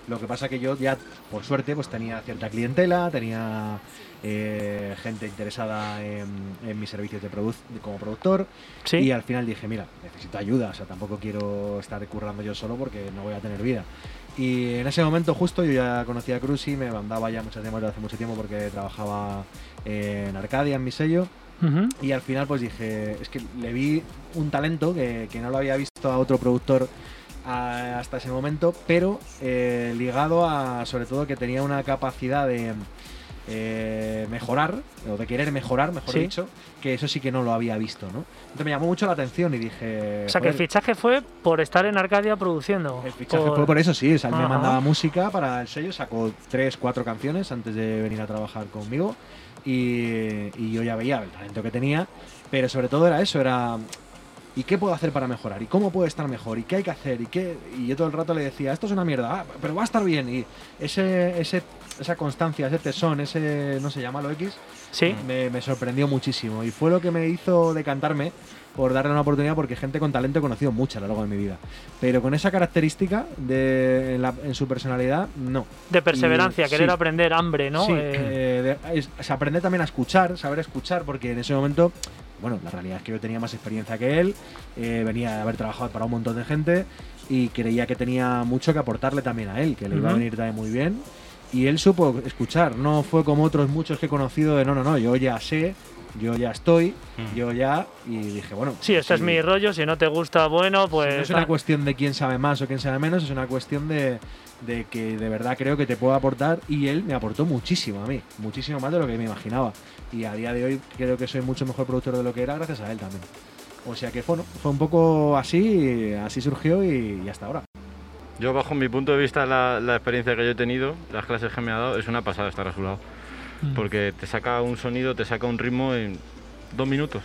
Lo que pasa que yo ya, por suerte, pues tenía cierta clientela, tenía eh, gente interesada en, en mis servicios de produ- como productor. sí Y al final dije, mira, necesito ayuda, o sea, tampoco quiero estar currando yo solo porque no voy a tener vida. Y en ese momento justo yo ya conocía a Cruzy, me mandaba ya muchas demos de hace mucho tiempo porque trabajaba en Arcadia, en mi sello. Y al final pues dije, es que le vi un talento que, que no lo había visto a otro productor a- hasta ese momento, pero eh, ligado a sobre todo que tenía una capacidad de eh, mejorar, o de querer mejorar, mejor Sí. dicho, que eso sí que no lo había visto, ¿no? Entonces me llamó mucho la atención y dije... o sea que el "Joder, fichaje fue por estar en Arcadia produciendo el fichaje Por- fue por eso, sí. O sea, él me mandaba música para el sello, sacó tres, cuatro canciones antes de venir a trabajar conmigo. Y, y yo ya veía el talento que tenía. Pero sobre todo era eso, era. ¿Y qué puedo hacer para mejorar? ¿Y cómo puedo estar mejor? ¿Y qué hay que hacer? ¿Y qué? Y yo todo el rato le decía, esto es una mierda, ah, pero va a estar bien. Y ese, ese, esa constancia, ese tesón, ese, no sé, llámalo X, sí me, me sorprendió muchísimo. Y fue lo que me hizo decantarme por darle una oportunidad porque gente con talento he conocido mucha a lo largo de mi vida. Pero con esa característica de, en, la- en su personalidad, no. de perseverancia y- querer sí. aprender hambre no Sí, Eh, eh, de- es- es aprender también a escuchar, saber escuchar, porque en ese momento, bueno, la realidad es que yo tenía más experiencia que él, eh, venía de haber trabajado para un montón de gente y creía que tenía mucho que aportarle también a él, que le iba a venir también muy bien. Y él supo escuchar, no fue como otros muchos que he conocido de no, no, no, yo ya sé, yo ya estoy, Mm. yo ya, y dije, bueno. sí este es mi rollo si no te gusta bueno si pues no es una cuestión de quién sabe más o quién sabe menos, es una cuestión de, de que de verdad creo que te puedo aportar y él me aportó muchísimo a mí, muchísimo más de lo que me imaginaba. Y a día de hoy creo que soy mucho mejor productor de lo que era gracias a él también. O sea que bueno, fue un poco así, así surgió y, y hasta ahora. Yo, bajo mi punto de vista, la, la experiencia que yo he tenido, las clases que me ha dado, es una pasada estar a su lado. Mm. Porque te saca un sonido, te saca un ritmo en dos minutos.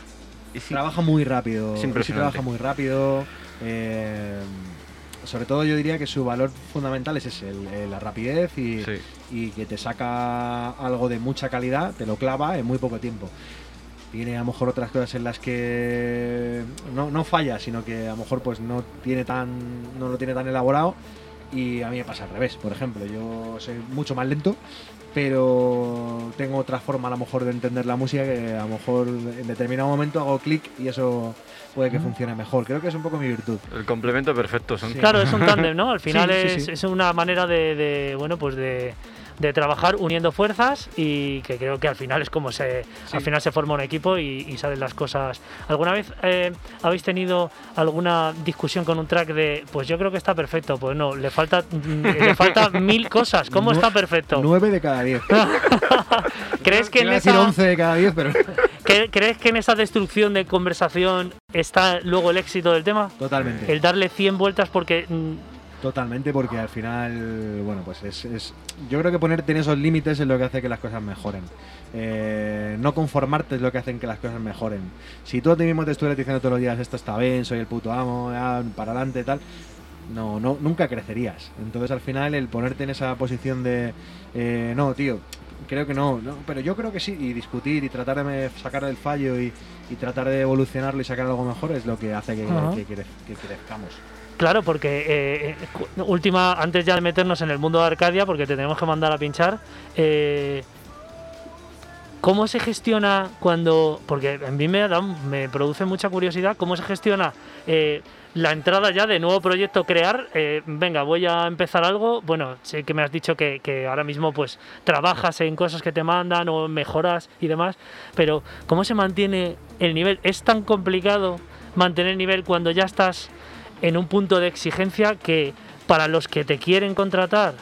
Y sí, Trabaja muy rápido, sí trabaja muy rápido. eh, sobre todo yo diría que su valor fundamental es ese, el- el- la rapidez y, sí. y que te saca algo de mucha calidad, te lo clava en muy poco tiempo. Tiene a lo mejor otras cosas en las que no, no falla, sino que a lo mejor pues no tiene tan no lo tiene tan elaborado, Y a mí me pasa al revés, por ejemplo, yo soy mucho más lento, pero tengo otra forma a lo mejor de entender la música que a lo mejor en determinado momento hago clic y eso puede que funcione mejor. Creo que es un poco mi virtud. El complemento perfecto. Son Claro, es un tándem, ¿no? Al final Sí, sí, es, sí. es una manera de, de, bueno, pues de, de trabajar uniendo fuerzas y que creo que al final es como se, Sí. al final se forma un equipo y, y salen las cosas. ¿Alguna vez eh, habéis tenido alguna discusión con un track de, pues yo creo que está perfecto? Pues no, le falta, mm, le falta mil cosas. ¿Cómo está perfecto? 9 de cada 10. ¿Crees que en Iba a decir esa 11 de cada 10, pero ¿cre- ¿Crees que en esa destrucción de conversación está luego el éxito del tema? totalmente. El darle 100 vueltas porque mm, Totalmente, porque al final, bueno, pues es, es- Yo creo que ponerte en esos límites es lo que hace que las cosas mejoren. Eh, no conformarte es lo que hace que las cosas mejoren. Si tú a ti mismo te estuvieras diciendo todos los días esto está bien, soy el puto amo, ya, para adelante, tal, no, no, nunca crecerías. Entonces al final el ponerte en esa posición de eh, no, tío, creo que no, no, pero yo creo que sí, y discutir y tratar de sacar el fallo y, y tratar de evolucionarlo y sacar algo mejor es lo que hace que, Ajá. que crez- que crezcamos. Claro, porque eh, eh, última, antes ya de meternos en el mundo de Arcadia, porque te tenemos que mandar a pinchar, eh, ¿cómo se gestiona cuando, porque a mí me, me produce mucha curiosidad, cómo se gestiona eh, la entrada ya de nuevo proyecto crear, venga, voy a empezar algo, bueno, sé que me has dicho que, que ahora mismo pues trabajas en cosas que te mandan o mejoras y demás, pero ¿cómo se mantiene el nivel? ¿Es tan complicado mantener el nivel cuando ya estás en un punto de exigencia que para los que te quieren contratar,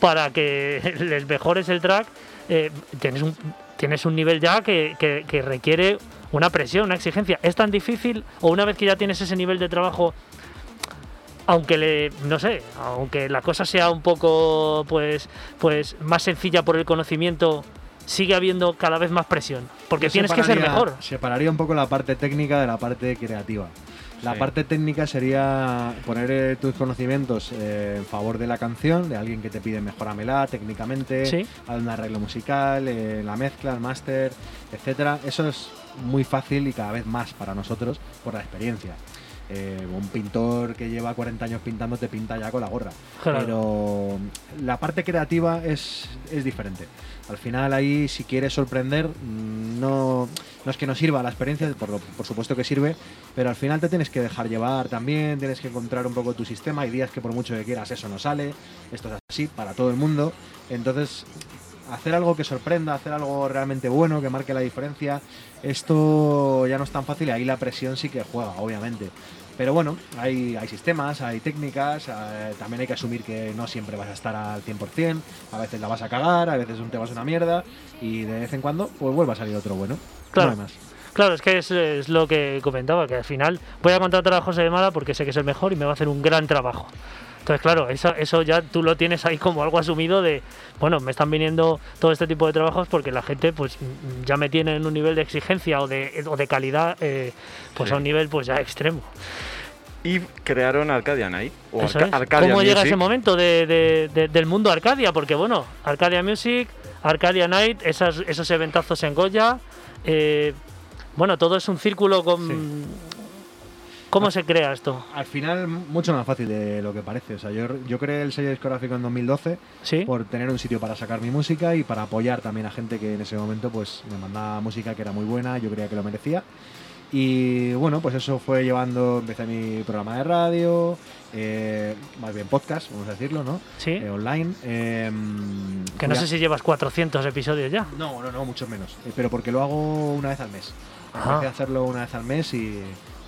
para que les mejores el track, eh, tienes, un, tienes un nivel ya que, que- que requiere una presión, una exigencia. ¿Es tan difícil o una vez que ya tienes ese nivel de trabajo, aunque le, no sé, aunque la cosa sea un poco pues, pues más sencilla por el conocimiento, sigue habiendo cada vez más presión? Porque Yo tienes que ser mejor. Separaría un poco la parte técnica de la parte creativa. La Sí. parte técnica sería poner eh, tus conocimientos eh, en favor de la canción, de alguien que te pide mejoramela técnicamente, Sí. un arreglo musical, eh, la mezcla, el máster, etcétera. Eso es muy fácil y cada vez más para nosotros por la experiencia. Eh, un pintor que lleva 40 años pintando te pinta ya con la gorra. Claro. Pero la parte creativa es, es diferente. Al final ahí si quieres sorprender, mm, no, no es que no sirva la experiencia, por, lo- por supuesto que sirve, pero al final te tienes que dejar llevar también, tienes que encontrar un poco tu sistema. Hay días que por mucho que quieras eso no sale, esto es así para todo el mundo. Entonces hacer algo que sorprenda, hacer algo realmente bueno, que marque la diferencia, esto ya no es tan fácil y ahí la presión sí que juega, obviamente. Pero bueno, hay, hay sistemas, hay técnicas, eh, también hay que asumir que no siempre vas a estar al 100%, a veces la vas a cagar, a veces un tema es una mierda y de vez en cuando pues vuelve a salir otro bueno. Claro. No hay más. Claro, es que es, es lo que comentaba, que al final voy a contratar a José de Mala porque sé que es el mejor y me va a hacer un gran trabajo. Entonces, claro, eso, eso ya tú lo tienes ahí como algo asumido de, bueno, me están viniendo todo este tipo de trabajos porque la gente pues ya me tiene en un nivel de exigencia o de, o de calidad pues Sí. a un nivel pues ya extremo. Y crearon Arcadia Night. O Arca- es. Arcadia ¿Cómo llega Music. ese momento de- de- de- del mundo Arcadia? Porque bueno, Arcadia Music, Arcadia Night, esas, esos eventazos en Goya, eh, bueno, todo es un círculo con... ¿Cómo se crea esto? Al final mucho más fácil de lo que parece. O sea, yo, yo creé el sello discográfico en 2012 ¿Sí? por tener un sitio para sacar mi música y para apoyar también a gente que en ese momento pues me mandaba música que era muy buena, yo creía que lo merecía. Y bueno, pues eso fue llevando, empecé mi programa de radio, eh, más bien podcast, vamos a decirlo, ¿no? ¿Sí? Eh, online. eh, Que no sé si llevas 400 episodios ya. No, no, no, mucho menos. Eh, pero porque lo hago una vez al mes. Ajá. Empecé a hacerlo una vez al mes y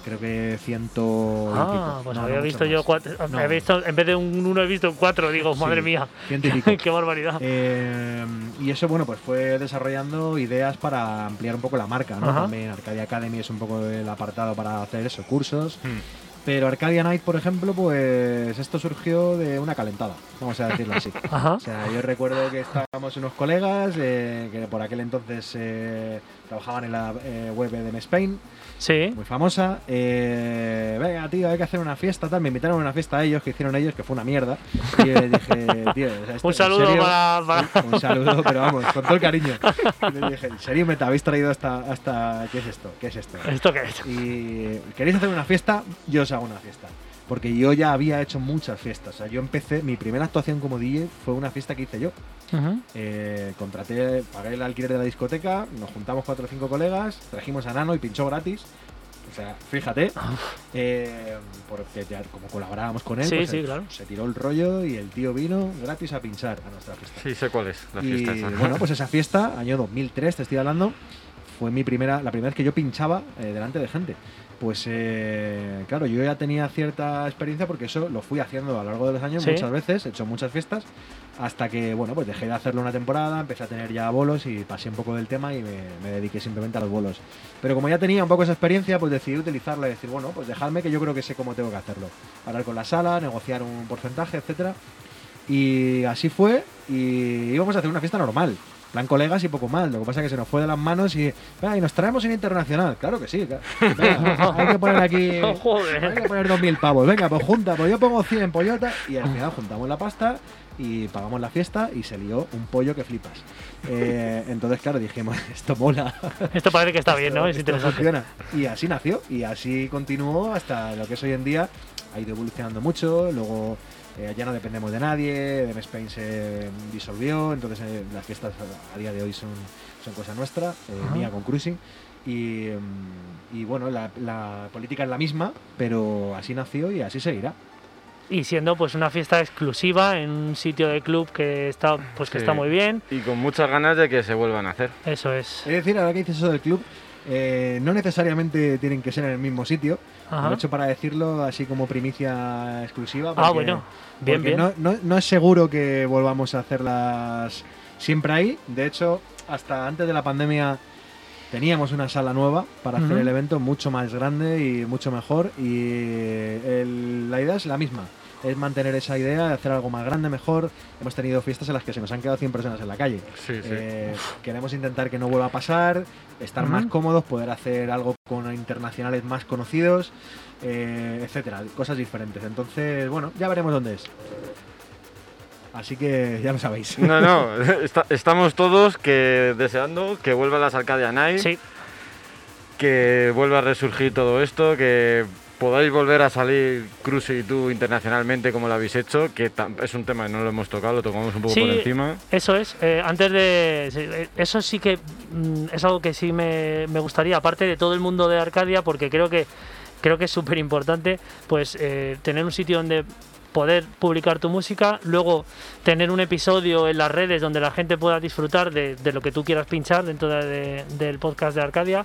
creo que ciento y Ah, pues No, no, había mucho visto yo cuatro. No. he visto, en vez de un uno he visto cuatro. Digo, madre Sí, mía. Qué barbaridad. Eh, y eso, bueno, pues fue desarrollando ideas para ampliar un poco la marca, ¿no? Ajá. También Arcadia Academy es un poco el apartado para hacer eso, cursos. Hmm. Pero Arcadia Night, por ejemplo, pues esto surgió de una calentada, vamos a decirlo así. Ajá. O sea, yo recuerdo que estábamos unos colegas eh, que por aquel entonces eh, trabajaban en la eh, web de Spain, Sí. muy famosa. Eh, Venga, tío, hay que hacer una fiesta, tal. Me invitaron a una fiesta a ellos, que hicieron ellos, que fue una mierda. Y les dije, tío, o sea, esto- Un ¿en saludo para- Un saludo, pero vamos, con todo el cariño. Y les dije, ¿en serio me te habéis traído hasta, hasta. ¿Qué es esto? ¿Qué es esto? ¿Esto qué es? Y queréis hacer una fiesta, yo os hago una fiesta. Porque yo ya había hecho muchas fiestas. O sea, yo empecé, mi primera actuación como DJ fue una fiesta que hice yo. Eh, contraté, pagué el alquiler de la discoteca, nos juntamos cuatro o cinco colegas, trajimos a Nano y pinchó gratis. O sea, fíjate, eh, porque ya como colaborábamos con él, Sí, pues, sí, claro. se tiró el rollo y el tío vino gratis a pinchar a nuestra fiesta. Sí, sé cuál es la y fiesta esa. bueno, pues esa fiesta, año 2003, te estoy hablando, fue mi primera, la primera vez que yo pinchaba eh, delante de gente. Pues eh, claro, yo ya tenía cierta experiencia porque eso lo fui haciendo a lo largo de los años Sí. muchas veces, he hecho muchas fiestas, hasta que, bueno, pues dejé de hacerlo una temporada, empecé a tener ya bolos y pasé un poco del tema y me, me dediqué simplemente a los bolos. Pero como ya tenía un poco esa experiencia, pues decidí utilizarla y decir, bueno, pues dejadme que yo creo que sé cómo tengo que hacerlo. Hablar con la sala, negociar un porcentaje, etcétera. Y así fue, y íbamos a hacer una fiesta normal. Plan colegas y poco más. Lo que pasa es que se nos fue de las manos y. "Venga, y nos traemos en internacional. Claro que sí. claro. Venga, hay que poner aquí. Joder. Hay que poner 2.000 pavos. Venga, pues junta, pues yo pongo 100 pollotas. Y al final juntamos la pasta y pagamos la fiesta y se lió un pollo que flipas. Eh, entonces, claro, dijimos, esto mola. Esto parece que está bien, ¿no? Es Esto interesante. funciona. Y así nació y así continuó hasta lo que es hoy en día. Ha ido evolucionando mucho. Luego eh, ya no dependemos de nadie. DM Spain se disolvió. Entonces eh, las fiestas a, día de hoy son, son cosa nuestra. eh, mía con Cruising. Y, mm, y bueno, la, la política es la misma, pero así nació y así seguirá. Y siendo pues una fiesta exclusiva en un sitio de club que está pues que Sí. está muy bien. Y con muchas ganas de que se vuelvan a hacer. Eso es. Es decir, ahora que dices eso del club, eh, no necesariamente tienen que ser en el mismo sitio. Ajá. Lo he hecho para decirlo así como primicia exclusiva. Ah, bueno. Bien, bien. No, no- no es seguro que volvamos a hacerlas siempre ahí. De hecho, hasta antes de la pandemia teníamos una sala nueva para hacer el evento mucho más grande y mucho mejor. Y el- la idea es la misma. Es mantener esa idea de hacer algo más grande, mejor. Hemos tenido fiestas en las que se nos han quedado 100 personas en la calle. Sí, sí. Eh, queremos intentar que no vuelva a pasar, estar más cómodos, poder hacer algo con internacionales más conocidos, eh, etcétera, cosas diferentes. Entonces, bueno, ya veremos dónde es. Así que ya lo sabéis. No, no, está- estamos todos que deseando que vuelvan las Arcadia Night, Sí, que vuelva a resurgir todo esto, que podáis volver a salir Cruise y tú internacionalmente como lo habéis hecho, que es un tema que no lo hemos tocado, lo tocamos un poco Sí, por encima. eso es. Eh, antes de. eh, Eso sí que mm, es algo que sí me, me gustaría, aparte de todo el mundo de Arcadia, porque creo que creo que es súper importante pues eh, tener un sitio donde poder publicar tu música, luego tener un episodio en las redes donde la gente pueda disfrutar de, de lo que tú quieras pinchar dentro de- de- del podcast de Arcadia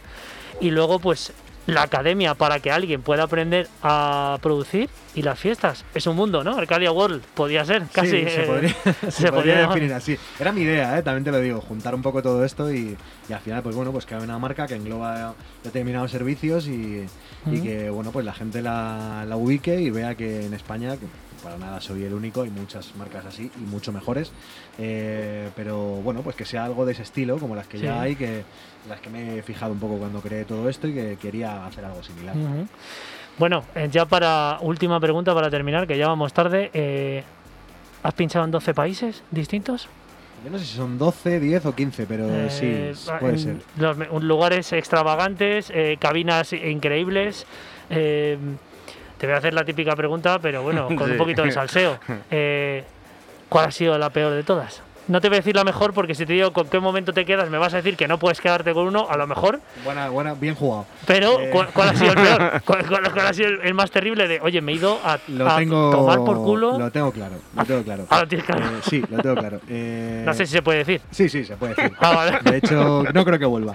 y luego pues la academia para que alguien pueda aprender a producir y las fiestas. Es un mundo, ¿no? Arcadia World podía ser casi. Sí, se eh, podría, se se podría definir así. Era mi idea, ¿eh? también te lo digo, juntar un poco todo esto y, y al final, pues bueno, pues que hay una marca que engloba determinados servicios y, que, bueno, pues la gente la, la ubique y vea que en España, que para nada soy el único, hay muchas marcas así y mucho mejores, eh, pero bueno, pues que sea algo de ese estilo, como las que Sí. ya hay, que las que me he fijado un poco cuando creé todo esto y que quería hacer algo similar. Bueno, eh, ya para última pregunta para terminar, que ya vamos tarde. eh, ¿Has pinchado en 12 países distintos? Yo no sé si son 12, 10 o 15, pero Eh, sí, puede ser. los lugares extravagantes, eh, cabinas increíbles. eh, te voy a hacer la típica pregunta, pero bueno, con un poquito de salseo. Eh, ¿Cuál ha sido la peor de todas? No te voy a decir la mejor porque si te digo con qué momento te quedas, me vas a decir que no puedes quedarte con uno, a lo mejor. Buena, buena, bien jugado. Pero, Eh. ¿cuál, cuál ha sido el peor? ¿Cuál, cuál- cuál ha sido el, el más terrible de, oye, me he ido a, Lo a tengo, tomar por culo? Lo tengo claro, lo tengo claro. Ah, lo tienes claro. Eh, sí, lo tengo claro. Eh, No sé si se puede decir. Sí, sí, se puede decir. Ah, vale. De hecho, no creo que vuelva.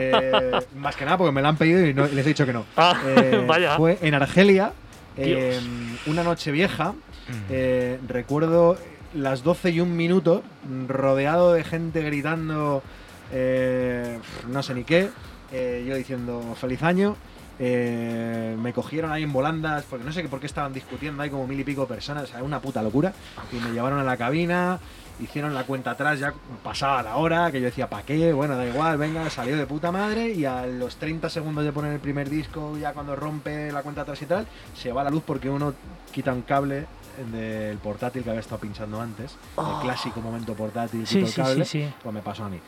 Eh, más que nada porque me lo han pedido y no- les he dicho que no. Ah, vaya. Fue en Argelia, eh, una noche vieja. eh, recuerdo las 12 y un minuto, rodeado de gente gritando, eh, no sé ni qué. eh, yo diciendo feliz año. eh, me cogieron ahí en volandas, porque no sé por qué estaban discutiendo, hay como mil y pico personas, o sea, una puta locura. Y me llevaron a la cabina, hicieron la cuenta atrás, ya pasaba la hora, que yo decía, ¿para qué? Bueno, da igual, venga, salió de puta madre y a los 30 segundos de poner el primer disco, ya cuando rompe la cuenta atrás y tal, se va la luz porque uno quita un cable del portátil que había estado pinchando antes, el clásico momento portátil. Sí, el cable, sí, sí. pues me pasó a mí.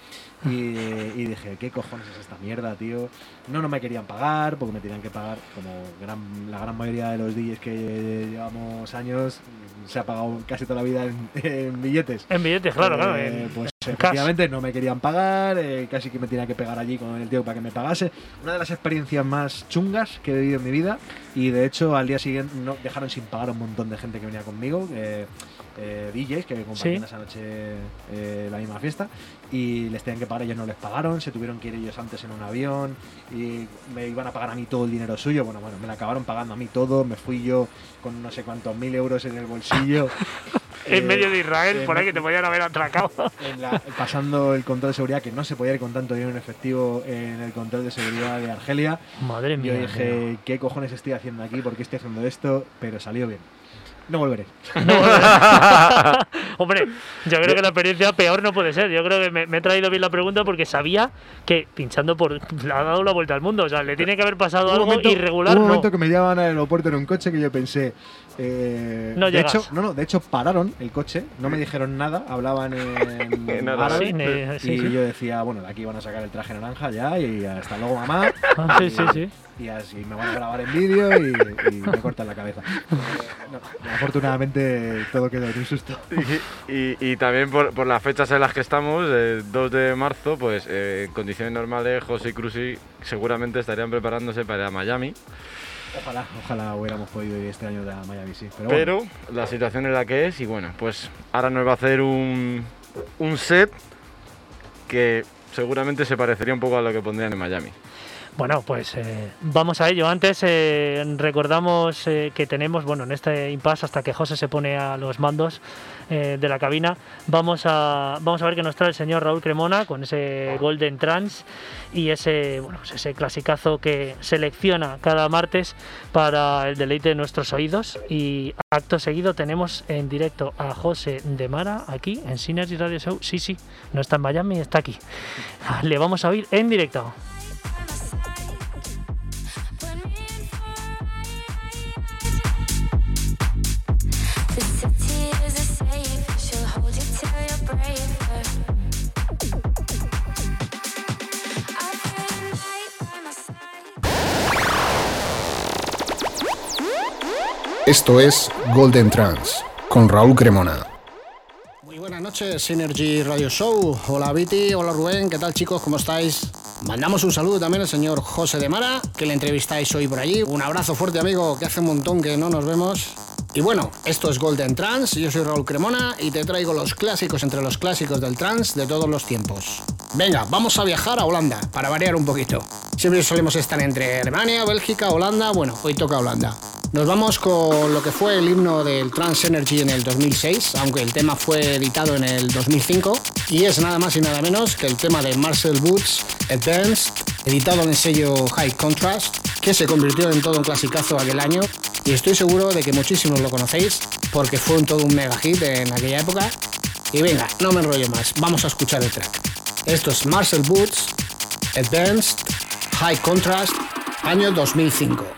Y, y dije, ¿qué cojones es esta mierda, tío? No, no me querían pagar, porque me tenían que pagar, como gran, la gran mayoría de los DJs que llevamos años, se ha pagado casi toda la vida en, en billetes. En billetes, claro, claro. Eh, en- pues en cash. efectivamente no me querían pagar, eh, casi que me tenía que pegar allí con el tío para que me pagase. Una de las experiencias más chungas que he vivido en mi vida y de hecho al día siguiente no, dejaron sin pagar a un montón de gente que venía conmigo, eh, eh, DJs que compartían Sí. esa noche eh, la misma fiesta y les tenían que pagar, ellos no les pagaron, se tuvieron que ir ellos antes en un avión y me iban a pagar a mí todo el dinero suyo, bueno, bueno, me la acabaron pagando a mí todo, me fui yo con no sé cuántos mil euros en el bolsillo. en Eh, medio de Israel, eh, por ahí que te podían haber atracado. en la- pasando el control de seguridad, que no se podía ir con tanto dinero en efectivo en el control de seguridad de Argelia. Madre Yo mía. tío. dije, ¿qué cojones estoy haciendo aquí? ¿Por qué estoy haciendo esto? Pero salió bien. No volveré. Hombre, yo creo que la experiencia peor no puede ser. Yo creo que me, me he traído bien la pregunta porque sabía que pinchando por. le ha dado la vuelta al mundo. O sea, le tiene que haber pasado un algo momento- irregular. hubo un No. momento que me llevaban al aeropuerto en un coche que yo pensé. Eh, No de llegas. hecho, no, no, de hecho pararon el coche, no me dijeron nada, hablaban en, En árabe. Sí, sí, y sí. yo decía, bueno, de aquí van a sacar el traje naranja ya y hasta luego mamá. Ah, sí, sí, sí. y así me van a grabar en vídeo y, y me cortan la cabeza. Eh, no, afortunadamente todo quedó en un susto. Y, y- y también por, por las fechas en las que estamos, el 2 de marzo, pues eh, en condiciones normales, José y Cruci seguramente estarían preparándose para ir a Miami. Ojalá, ojalá hubiéramos podido ir este año a Miami, sí. Pero, bueno, la situación es la que es y bueno, pues ahora nos va a hacer un, un set que seguramente se parecería un poco a lo que pondrían en Miami. Bueno, pues eh, vamos a ello. Antes eh, recordamos eh, que tenemos, bueno, en este impasse hasta que José se pone a los mandos de la cabina, vamos a, vamos a ver qué nos trae el señor Raúl Cremona con ese Golden Trans y ese, pues ese clasicazo que selecciona cada martes para el deleite de nuestros oídos. Y acto seguido tenemos en directo a José de Mara aquí en Synergy Radio Show. Sí, sí, no está en Miami, está aquí. Le vamos a oír en directo. Esto es Golden Trans con Raúl Cremona. Muy buenas noches, Synergy Radio Show. Hola Viti, hola Rubén, ¿qué tal chicos? ¿Cómo estáis? Mandamos un saludo también al señor José de Mara, que le entrevistáis hoy por allí. Un abrazo fuerte, amigo, que hace un montón que no nos vemos. Y bueno, esto es Golden Trans, yo soy Raúl Cremona y te traigo los clásicos entre los clásicos del trance de todos los tiempos. Venga, vamos a viajar a Holanda, para variar un poquito. Siempre solemos estar entre Alemania, Bélgica, Holanda, bueno, hoy toca Holanda. Nos vamos con lo que fue el himno del Trans Energy en el 2006, aunque el tema fue editado en el 2005, y es nada más y nada menos que el tema de Marcel Boots, Advanced, editado en el sello High Contrast, que se convirtió en todo un clasicazo aquel año, y estoy seguro de que muchísimos lo conocéis, porque fue un todo un mega hit en aquella época. Y venga, no me enrollo más, vamos a escuchar el track. Esto es Marcel Boots, Advanced, High Contrast, año 2005.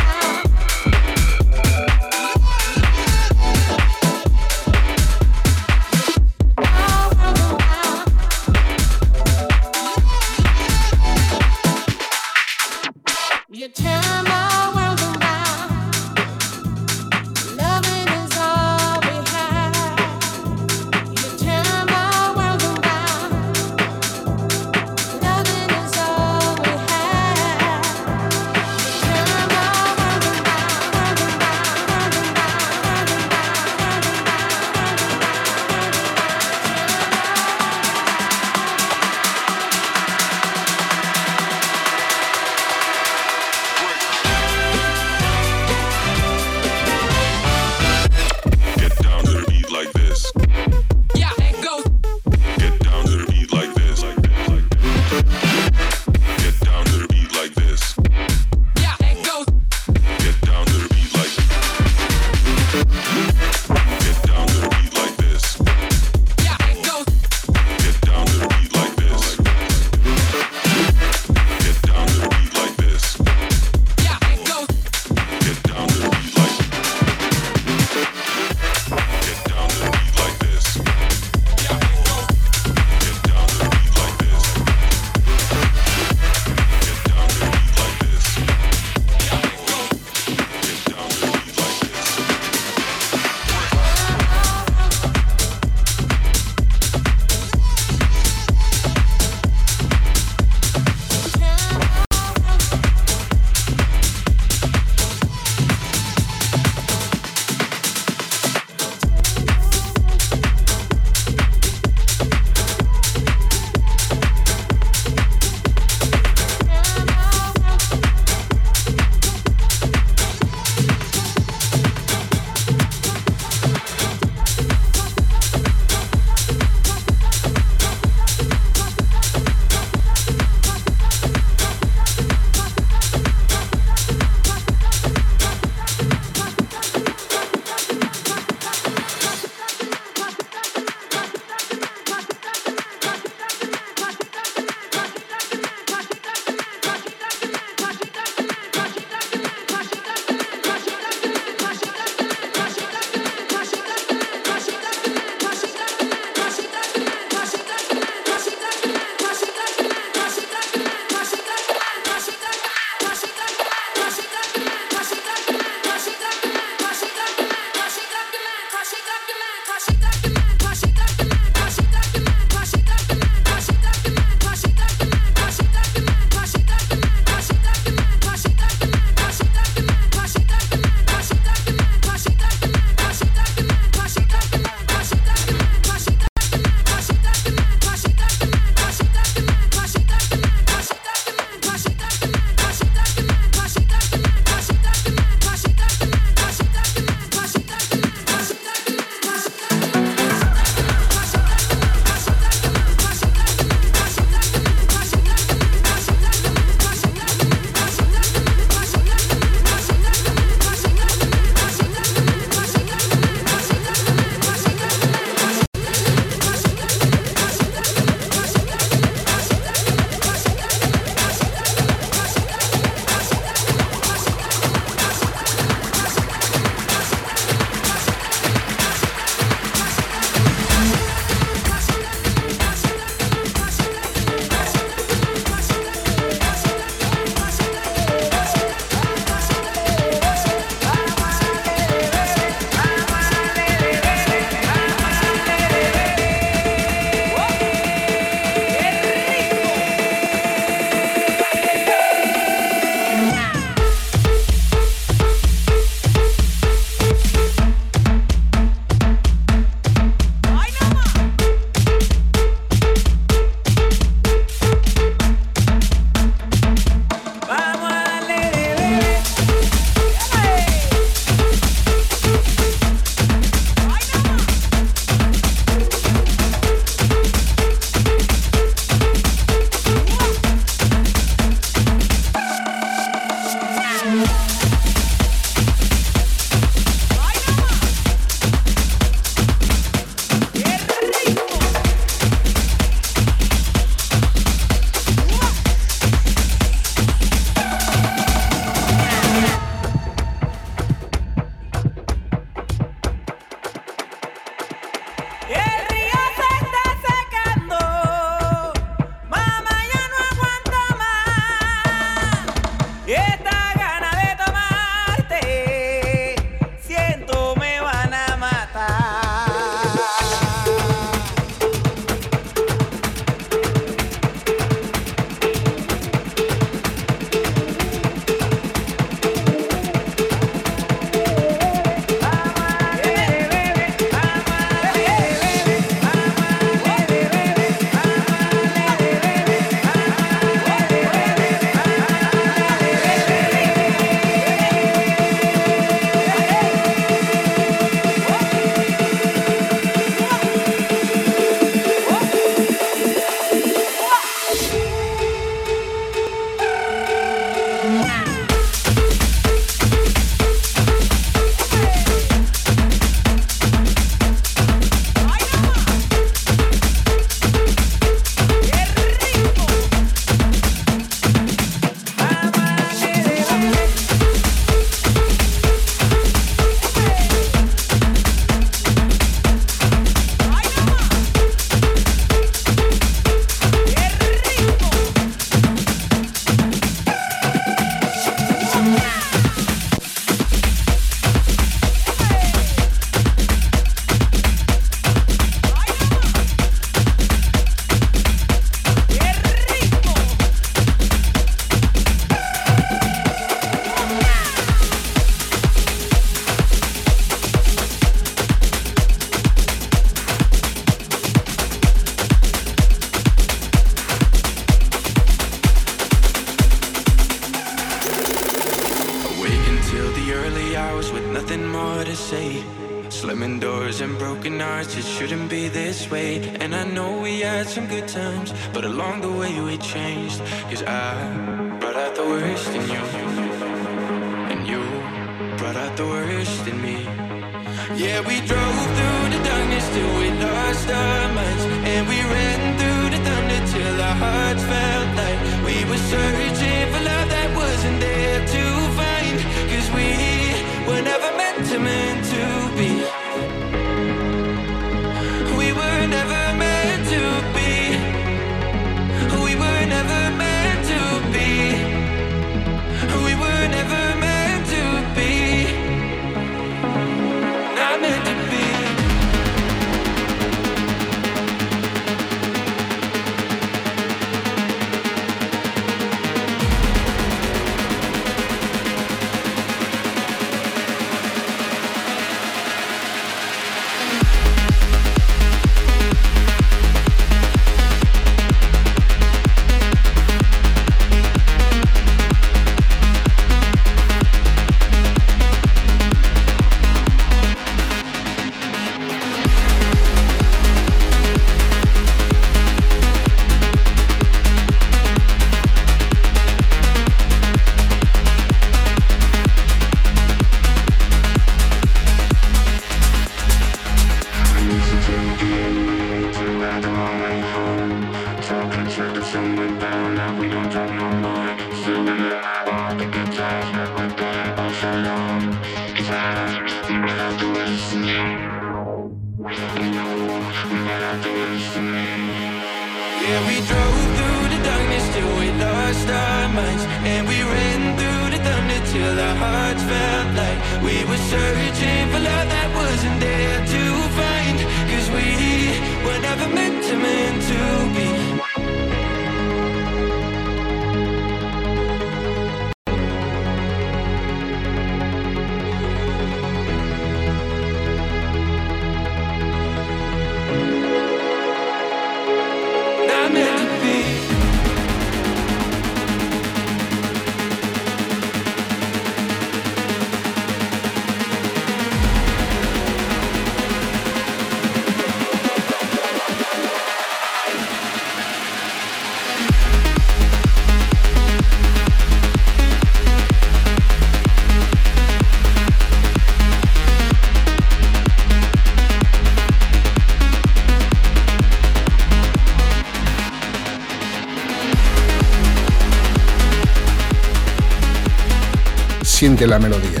Siente la melodía.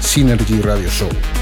Synergy Radio Show.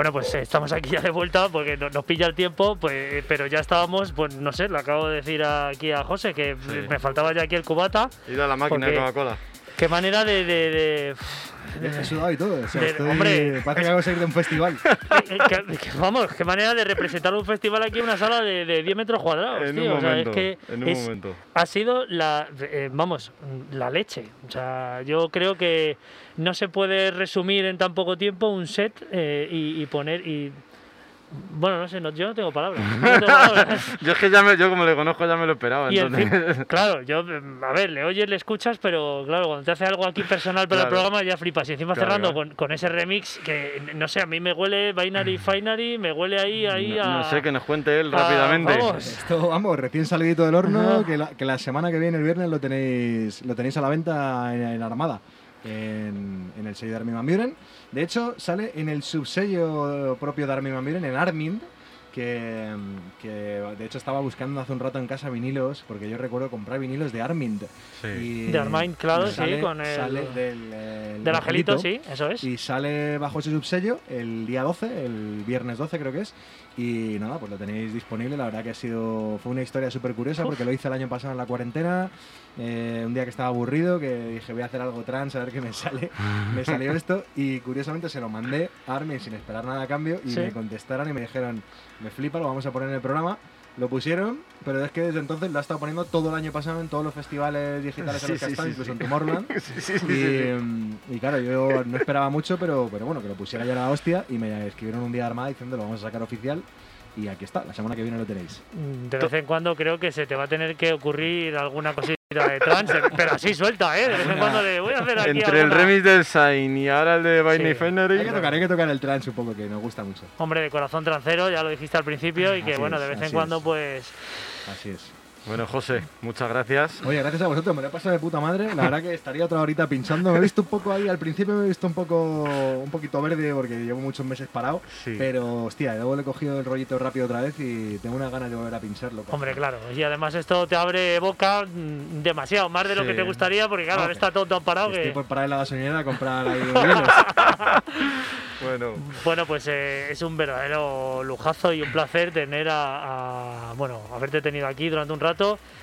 Bueno, pues eh, estamos aquí ya de vuelta porque no- nos pilla el tiempo, pues, pero ya estábamos, pues no sé, le acabo de decir aquí a José que Sí. me faltaba ya aquí el cubata. Ir a la máquina de Coca-Cola. Qué manera de. de- de- He sudado y todo. O sea, de- estoy- hombre, parece que acabo de salir de un festival. eh, que- que- vamos, qué manera de representar un festival aquí en una sala de, de 10 metros cuadrados, En tío. un o sea, momento, es que en un es- momento. ha sido la, eh, vamos, la leche. O sea, yo creo que no se puede resumir en tan poco tiempo un set eh, y, y poner y bueno, no sé, no- yo no tengo palabras. yo no tengo palabras. Yo es que ya me, yo como le conozco ya me lo esperaba. Y entonces- encima- claro, yo, mm, a ver, le oyes, le escuchas, pero claro, cuando te hace algo aquí personal para Claro. el programa ya flipas. Y encima Claro, cerrando claro. Con, con ese remix que, no sé, a mí me huele Binary Finery, me huele ahí, ahí no, a... no sé, que nos cuente él a- rápidamente. vamos. Esto, vamos, recién salidito del horno, que la, que la semana que viene, el viernes, lo tenéis, lo tenéis a la venta en, en Armada, en, en el sello de Armin Van Buren. De hecho, sale en el subsello propio de Armin Van Buren, en Armin, que, que de hecho estaba buscando hace un rato en casa vinilos, porque yo recuerdo comprar vinilos de Armin. Sí. De Armind, claro, sí, sale, con el- Sale del, el Del angelito, sí, eso es. y sale bajo ese subsello el día 12, el viernes 12 creo que es. Y nada, pues lo tenéis disponible. La verdad que ha sido fue una historia súper curiosa porque lo hice el año pasado en la cuarentena. Eh, un día que estaba aburrido, que dije voy a hacer algo trans, a ver qué me sale. me salió esto y curiosamente se lo mandé a Armin sin esperar nada a cambio y Sí. me contestaron y me dijeron, me flipa, lo vamos a poner en el programa. Lo pusieron, pero es que desde entonces lo ha estado poniendo todo el año pasado en todos los festivales digitales en los que ha sí, estado, sí, incluso sí. en Tomorrowland. Sí, sí, sí, y, sí. mm, y claro, yo no esperaba mucho, pero, pero bueno, que lo pusiera ya la hostia y me escribieron un día de armada diciendo lo vamos a sacar oficial y aquí está, la semana que viene lo tenéis. De vez en cuando creo que se te va a tener que ocurrir alguna cosita de trance, pero así suelta, ¿eh? De vez en cuando le voy a hacer aquí Entre el alguna- remix del Sain y ahora el de Binary Sí. Hay que tocar, hay que tocar el trance un poco, que nos gusta mucho. Hombre de corazón trancero, ya lo dijiste al principio, y que Así bueno, de vez en cuando es. pues... Así es. Bueno, José, muchas gracias. Oye, gracias a vosotros, me lo he pasado de puta madre. La verdad que estaría otra horita pinchando. Me he visto un poco ahí, al principio me he visto un poco un poquito verde porque llevo muchos meses parado. Sí. Pero, hostia, luego le he cogido el rollito rápido otra vez y tengo unas ganas de volver a pincharlo. Hombre, claro, y además esto te abre boca mm, demasiado, más de lo Sí. que te gustaría, porque claro, ahora está todo tan parado Estoy que... por parar en la gasolinera a comprar ahí. Bueno, Bueno, pues eh, es un verdadero lujazo y un placer tener a, a- bueno, haberte tenido aquí durante un rato,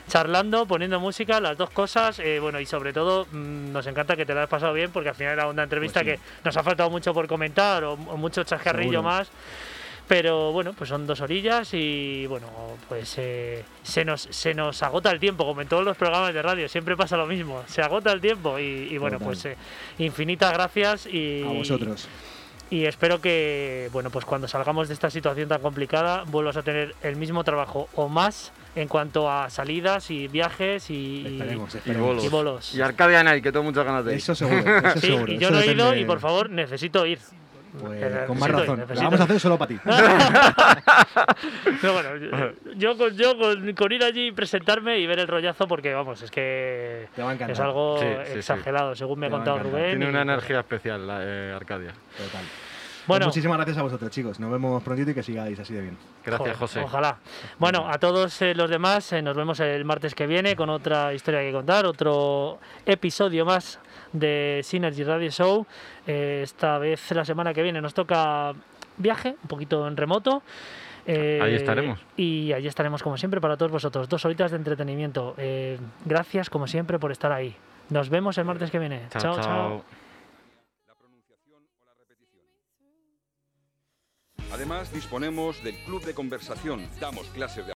charlando, poniendo música, las dos cosas, eh, bueno, y sobre todo mm, nos encanta que te lo hayas pasado bien, porque al final era una entrevista Pues sí. que nos ha faltado mucho por comentar o, o mucho chascarrillo Seguro. más. Pero bueno, pues son dos orillas y bueno, pues eh, se, nos, se nos agota el tiempo, como en todos los programas de radio, siempre pasa lo mismo, se agota el tiempo y, y bueno, Total. pues eh, infinitas gracias y, A vosotros. y espero que, bueno, pues cuando salgamos de esta situación tan complicada, vuelvas a tener el mismo trabajo o más en cuanto a salidas y viajes y, Esperemos, y bolos. y bolos. Y Arcadia Night, que tengo muchas ganas de ir. Eso seguro, eso Sí, seguro. y yo eso no he ido y por favor necesito ir. Pues, Eh, con más razón. Vamos a hacer solo para ti. Pero bueno, yo, yo con, yo con, con ir allí y presentarme y ver el rollazo, porque vamos, es que es algo Sí, sí, sí. exagerado, según me ha Te contado. Rubén. Tiene y- una energía especial, la, eh, Arcadia. Total. Bueno, Pues muchísimas gracias a vosotros, chicos. Nos vemos prontito y que sigáis así de bien. Gracias, Joder, José. Ojalá. Bueno, a todos eh, los demás eh, nos vemos el martes que viene con otra historia que contar, otro episodio más de Synergy Radio Show. Eh, esta vez la semana que viene nos toca viaje, un poquito en remoto. Eh, Ahí estaremos. Y allí estaremos como siempre para todos vosotros. Dos horitas de entretenimiento. Eh, gracias como siempre por estar ahí. Nos vemos el martes que viene. Chao, chao. chao. chao. Además, disponemos del club de conversación. Damos clases de